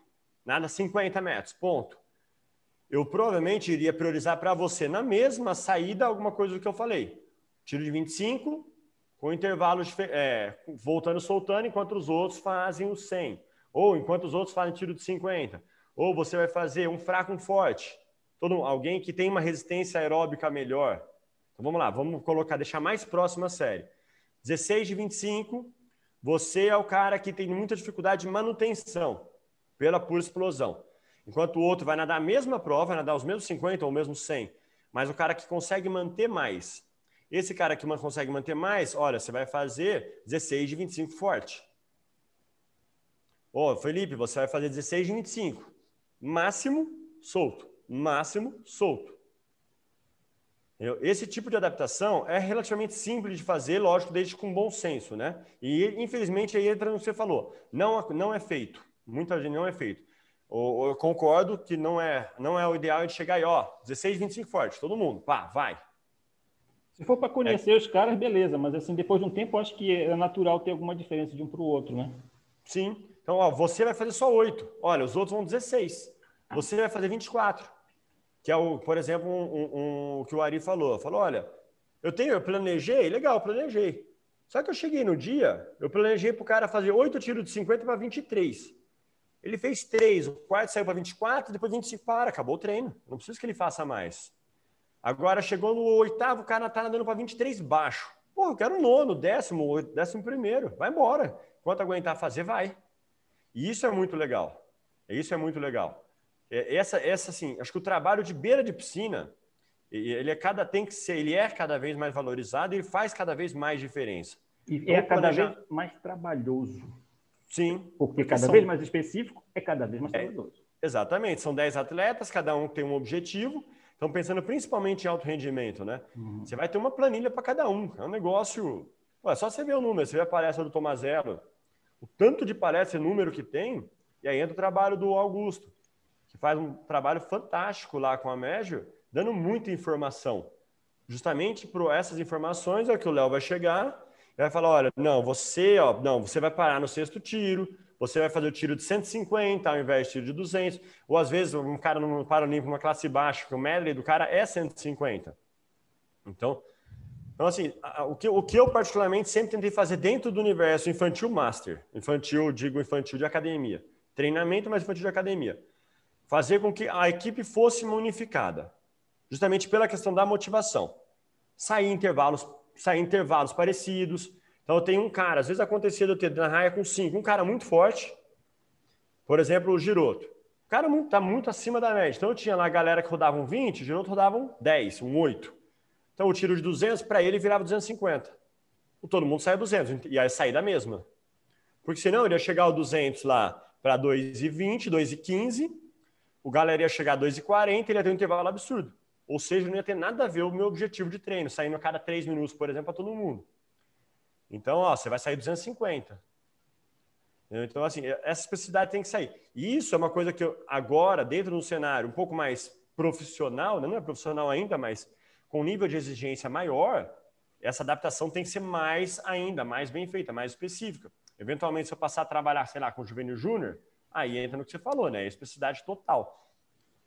nada 50 metros, ponto. Eu provavelmente iria priorizar para você na mesma saída alguma coisa do que eu falei. Tiro de 25, com intervalos é, voltando soltando, enquanto os outros fazem o 100. Ou enquanto os outros fazem tiro de 50. Ou você vai fazer um fraco, um forte. Todo, alguém que tem uma resistência aeróbica melhor. Então vamos lá, vamos colocar, deixar mais próximo a série. 16 de 25, você é o cara que tem muita dificuldade de manutenção pela pura explosão. Enquanto o outro vai nadar a mesma prova, vai nadar os mesmos 50 ou os mesmos 100, mas o cara que consegue manter mais. Esse cara que consegue manter mais, olha, você vai fazer 16 de 25 forte. Ô, Felipe, você vai fazer 16 de 25. Máximo, solto. Máximo, solto. Esse tipo de adaptação é relativamente simples de fazer, lógico, desde com bom senso, né? E infelizmente aí entra no que você falou, não, não é feito, muita gente não é feito. Eu, concordo que não é, não é o ideal de chegar aí, ó, 16, 25 forte, todo mundo, pá, vai. Se for para conhecer é. os caras, beleza, mas assim, depois de um tempo, acho que é natural ter alguma diferença de um para o outro, né? Sim. Então, ó, você vai fazer só 8. Olha, os outros vão 16. Você vai fazer 24 que é o, por exemplo, um, um, um que o Ari falou. Falou, olha, eu tenho, eu planejei, legal, planejei. Só que eu cheguei no dia, eu planejei para o cara fazer oito tiros de 50 para 23. Ele fez três, o quarto saiu para 24, depois 25 para, acabou o treino. Não preciso que ele faça mais. Agora chegou no oitavo, o cara está andando para 23 baixo. Pô, eu quero nono, décimo, décimo primeiro. Vai embora. Enquanto aguentar fazer, vai. E isso é muito legal. Isso é muito legal. É, essa, essa assim, acho que o trabalho de beira de piscina, ele é cada tem que ser, ele é cada vez mais valorizado e faz cada vez mais diferença. E então, é cada vez mais trabalhoso. Sim. Porque, porque cada são... vez mais específico é cada vez mais é, trabalhoso. Exatamente. São 10 atletas, cada um tem um objetivo. Estão pensando principalmente em alto rendimento, né? Uhum. Você vai ter uma planilha para cada um. É um negócio. Ué, só você ver o número, você vê a palestra do Tomazelo, o tanto de palestra e número que tem, e aí entra o trabalho do Augusto que faz um trabalho fantástico lá com a Médio, dando muita informação. Justamente por essas informações é que o Léo vai chegar e vai falar: olha, não, você, ó, não, você vai parar no sexto tiro, você vai fazer o tiro de 150 ao invés de tiro de 200, ou às vezes um cara no Paralímpico, uma classe baixa, que o medley do cara é 150. Então, então assim, o que, o que eu particularmente sempre tentei fazer dentro do universo infantil master, infantil, digo infantil de academia, treinamento, mas infantil de academia, fazer com que a equipe fosse unificada, justamente pela questão da motivação. Sair intervalos, sair intervalos parecidos. Então, eu tenho um cara, às vezes acontecia de eu ter na raia com cinco, um cara muito forte, por exemplo, o Giroto. O cara está muito, tá muito acima da média. Então, eu tinha lá a galera que rodava um 20, o Giroto rodava um 10, um 8. Então, o tiro de 200 para ele virava 250. Todo mundo saia 200, e aí sair da mesma. Porque senão ele ia chegar o 200 lá para 2,20, 2,15, o galera ia chegar a 2,40 e ele ia ter um intervalo absurdo. Ou seja, não ia ter nada a ver o meu objetivo de treino, saindo a cada 3 minutos, por exemplo, para todo mundo. Então, ó, você vai sair 250. Então, assim, essa especificidade tem que sair. E isso é uma coisa que eu, agora, dentro de um cenário um pouco mais profissional, né, não é profissional ainda, mas com nível de exigência maior, essa adaptação tem que ser mais ainda, mais bem feita, mais específica. Eventualmente, se eu passar a trabalhar, sei lá, com o juvenil júnior, Aí entra no que você falou, né? Especificidade total.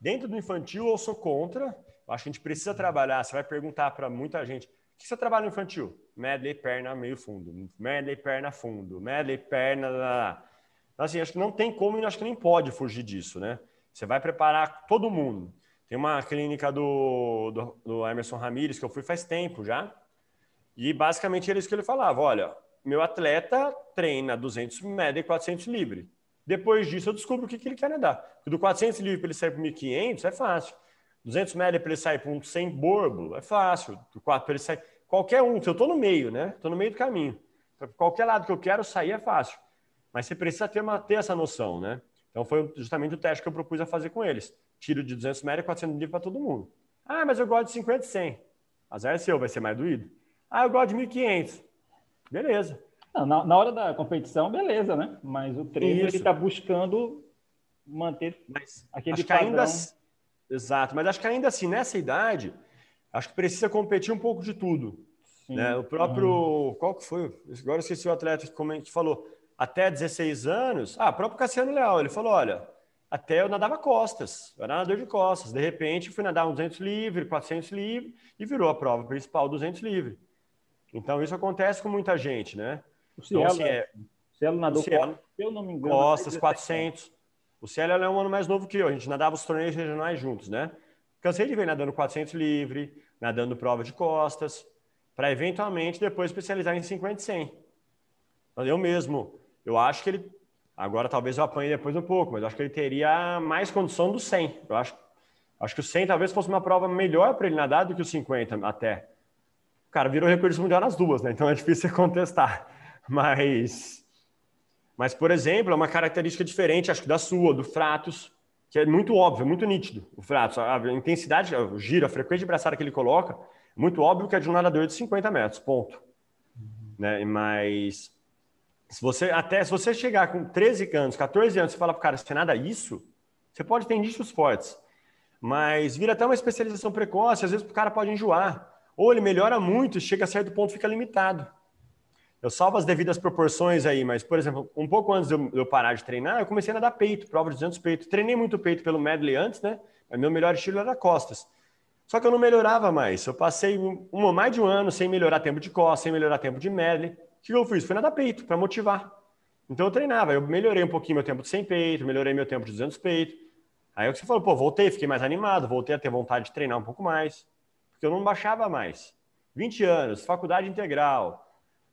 Dentro do infantil, eu sou contra. Eu acho que a gente precisa trabalhar. Você vai perguntar para muita gente: que você trabalha no infantil? Medley, perna, meio fundo. Medley, perna, fundo. Medley, perna. Lá, lá. Então, assim, acho que não tem como e acho que nem pode fugir disso, né? Você vai preparar todo mundo. Tem uma clínica do, do, do Emerson Ramírez que eu fui faz tempo já. E basicamente era isso que ele falava: olha, meu atleta treina 200 média e 400 livre. Depois disso, eu descubro o que, que ele quer nadar. Porque do 400 livre para ele sair para 1.500 é fácil. 200 metros para ele sair para um 100 borbo é fácil. Do 4 para ele sair. Qualquer um, se eu estou no meio, né? Estou no meio do caminho. Qualquer lado que eu quero sair é fácil. Mas você precisa ter, uma, ter essa noção, né? Então foi justamente o teste que eu propus a fazer com eles. Tiro de 200 metros e 400 livre para todo mundo. Ah, mas eu gosto de 50 e 100. Azar é seu, vai ser mais doído. Ah, eu gosto de 1.500. Beleza. Não, na, na, hora da competição, beleza, né? Mas o treino ele está buscando manter mas aquele acho padrão. Ainda, exato, mas acho que ainda assim, nessa idade, acho que precisa competir um pouco de tudo. Né? O próprio. Uhum. Qual que foi? Agora eu esqueci o atleta que falou. Até 16 anos. Ah, o próprio Cassiano Leal, ele falou: olha, até eu nadava costas, eu era nadador de costas. De repente, fui nadar um 200 livre, 400 livre e virou a prova principal 200 livre. Então, isso acontece com muita gente, né? O Cielo, então, assim, é, Cielo nadou Cielo, se eu não me engano. Costas, 400. O Cielo é um ano mais novo que eu. A gente nadava os torneios regionais juntos, né? Cansei de ver nadando 400 livre, nadando prova de costas, para eventualmente depois especializar em 50 e 100. Eu mesmo, eu acho que ele, agora talvez eu apanhe depois um pouco, mas eu acho que ele teria mais condição do 100. Eu acho, acho que o 100 talvez fosse uma prova melhor para ele nadar do que o 50 até. O cara virou recurso mundial nas duas, né? Então é difícil <laughs> contestar. Mas, Mas, por exemplo, é uma característica diferente, acho que da sua, do Fratos, que é muito óbvio, muito nítido. O Fratos, a intensidade, o giro, a frequência de braçada que ele coloca, muito óbvio que é de um nadador de 50 metros, ponto. Uhum. Né? Mas se você até se você chegar com 13 anos, 14 anos, e falar para o cara, você nada isso, você pode ter indícios fortes. Mas vira até uma especialização precoce, às vezes o cara pode enjoar. Ou ele melhora muito e chega a certo ponto fica limitado. Eu salvo as devidas proporções aí, mas, por exemplo, um pouco antes de eu, parar de treinar, eu comecei a nadar peito, prova de 200 peito. Treinei muito peito pelo medley antes, né? Mas meu melhor estilo era costas. Só que eu não melhorava mais. Eu passei um, mais de um ano sem melhorar tempo de costas, sem melhorar tempo de medley. O que eu fiz? Fui nadar peito, para motivar. Então eu treinava. Eu melhorei um pouquinho meu tempo de 100 peito, melhorei meu tempo de 200 peito. Aí é o que você falou, pô, voltei, fiquei mais animado, voltei a ter vontade de treinar um pouco mais. Porque eu não baixava mais. 20 anos, faculdade integral,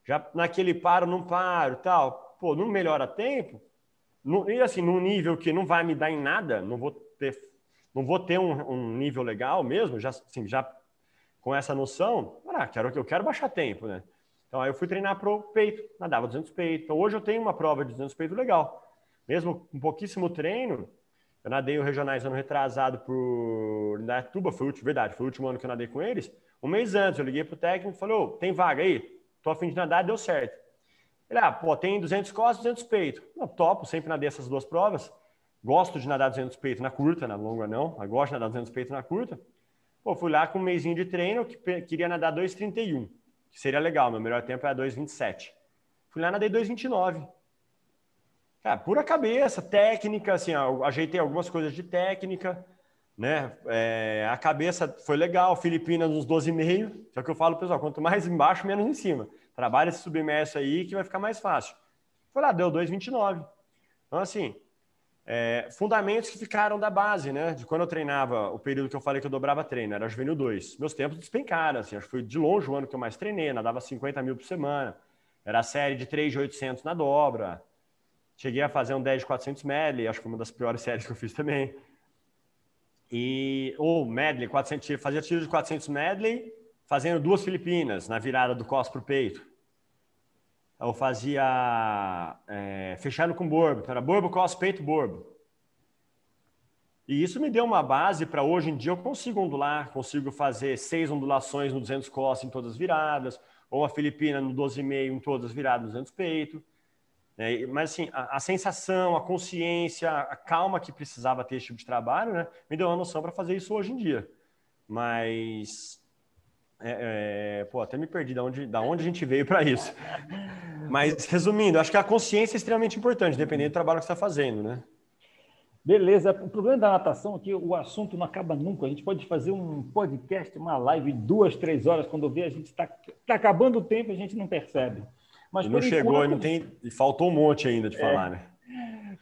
já naquele paro, não paro, tal. Pô, não melhora tempo. No, e assim, num nível que não vai me dar em nada, não vou ter, não vou ter um, um nível legal mesmo, já, assim, já com essa noção, ah, quero, eu quero baixar tempo, né? Então aí eu fui treinar pro peito, nadava 200 peito. Então hoje eu tenho uma prova de 200 peito legal. Mesmo com pouquíssimo treino, eu nadei o regionais ano retrasado por Tuba, foi o último, verdade, foi o último ano que eu nadei com eles. Um mês antes eu liguei pro técnico e falei, oh, tem vaga aí? Tô a fim de nadar, deu certo. Ele, ah, pô, tem 200 costas, 200 peito. Eu topo, sempre nadei essas duas provas. Gosto de nadar 200 peito na curta, na longa não. Eu gosto de nadar 200 peito na curta. Pô, fui lá com um mêsinho de treino, que queria nadar 2,31, que seria legal, meu melhor tempo é 2,27. Fui lá, nadei 2,29. Cara, pura cabeça, técnica, assim, ó, ajeitei algumas coisas de técnica, né? É, a cabeça foi legal, Filipinas uns 12,5. Só que eu falo, pessoal, quanto mais embaixo, menos em cima. Trabalha esse submerso aí que vai ficar mais fácil. Foi lá, deu 2,29. Então, assim, é, fundamentos que ficaram da base, né? De quando eu treinava, o período que eu falei que eu dobrava treino, era juvenil 2. Meus tempos despencaram, assim, acho que foi de longe o ano que eu mais treinei, nadava 50 mil por semana. Era a série de 3 de 800 na dobra. Cheguei a fazer um 10 de 400 medley, acho que foi uma das piores <laughs> séries que eu fiz também. E, ou medley, 400, fazia tiro de 400 medley, fazendo duas Filipinas na virada do cos para o peito. Eu fazia é, com borbo, então era borbo, cos, peito, borbo. E isso me deu uma base para hoje em dia eu consigo ondular, consigo fazer seis ondulações no 200 costas em todas as viradas, ou a Filipina no 12,5 em todas as viradas no 200 peito. Né? Mas assim, a, a, sensação, a consciência, a calma que precisava ter esse tipo de trabalho, né, me deu uma noção para fazer isso hoje em dia. Mas é, é, pô, até me perdi da onde, da onde a gente veio para isso. Mas, resumindo, acho que a consciência é extremamente importante, dependendo do trabalho que você está fazendo, né? Beleza. O problema da natação é que o assunto não acaba nunca. A gente pode fazer um podcast, uma live, duas, três horas. Quando vê, a gente está tá acabando o tempo e a gente não percebe. Mas e não chegou, enquanto... não tem, e faltou um monte ainda de é. falar, né?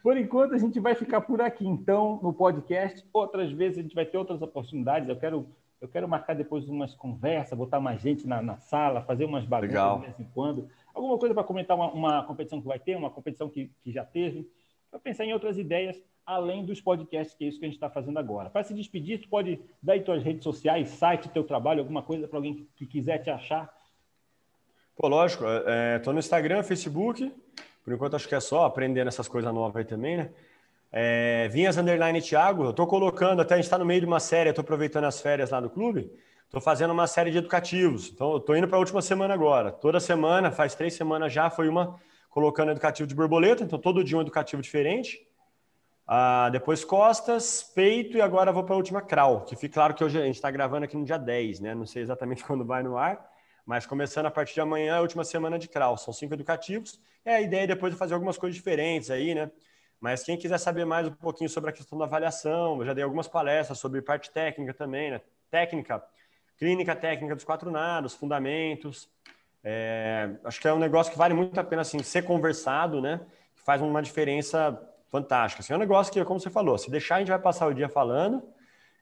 Por enquanto, a gente vai ficar por aqui, então, no podcast. Outras vezes a gente vai ter outras oportunidades. Eu quero, eu quero marcar depois umas conversas, botar mais gente na, na sala, fazer umas bagunças Legal. de vez em quando. Alguma coisa para comentar uma, uma, competição que vai ter, uma competição que, que já teve. Para pensar em outras ideias, além dos podcasts, que é isso que a gente está fazendo agora. Para se despedir, tu pode dar aí tuas redes sociais, site, teu trabalho, alguma coisa para alguém que quiser te achar Pô, lógico. Estou é, no Instagram, Facebook. Por enquanto acho que é só aprendendo essas coisas novas aí também, né? É, Vinhas Underline Thiago, eu estou colocando, até a gente está no meio de uma série, estou aproveitando as férias lá do clube, estou fazendo uma série de educativos. Então, estou indo para a última semana agora. Toda semana, faz três semanas já, foi uma colocando educativo de borboleta, então todo dia um educativo diferente. Ah, depois costas, peito e agora vou para a última crawl, que fica claro que hoje a gente está gravando aqui no dia 10, né? Não sei exatamente <laughs> quando vai no ar, mas começando a partir de amanhã, a última semana de Kraus. São cinco educativos. É a ideia depois de fazer algumas coisas diferentes aí, né? Mas quem quiser saber mais um pouquinho sobre a questão da avaliação, eu já dei algumas palestras sobre parte técnica também, né? Técnica, clínica técnica dos quatro nados, fundamentos. É, acho que é um negócio que vale muito a pena assim, ser conversado, né? Que faz uma diferença fantástica. Assim, é um negócio que, como você falou, se deixar, a gente vai passar o dia falando.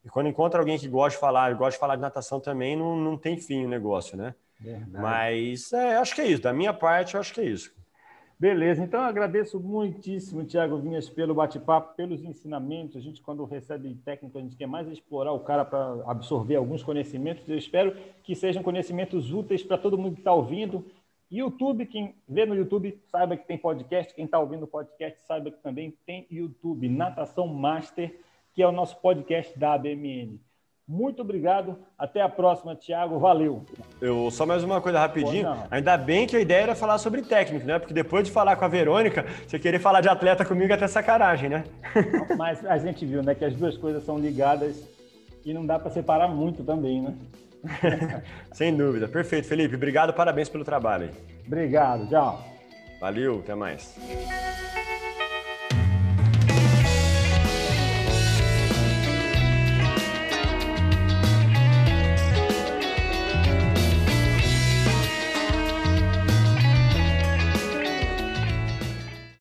E quando encontra alguém que gosta de falar, gosta de falar de natação também, não, não tem fim o negócio, né? Verdade. Mas é, acho que é isso. Da minha parte, acho que é isso. Beleza, então eu agradeço muitíssimo, Tiago Vinhas, pelo bate-papo, pelos ensinamentos. A gente, quando recebe técnico, a gente quer mais explorar o cara para absorver alguns conhecimentos. Eu espero que sejam conhecimentos úteis para todo mundo que está ouvindo. YouTube, quem vê no YouTube, saiba que tem podcast. Quem está ouvindo o podcast, saiba que também tem YouTube, Natação Master, que é o nosso podcast da ABMN. Muito obrigado. Até a próxima, Tiago. Valeu. Eu só mais uma coisa rapidinho. Ainda bem que a ideia era falar sobre técnico, né? Porque depois de falar com a Verônica, você querer falar de atleta comigo é até sacanagem, né? <laughs> Mas a gente viu, né, que as duas coisas são ligadas e não dá para separar muito também, né? <laughs> Sem dúvida. Perfeito, Felipe. Obrigado, parabéns pelo trabalho. Obrigado, tchau. Valeu, até mais.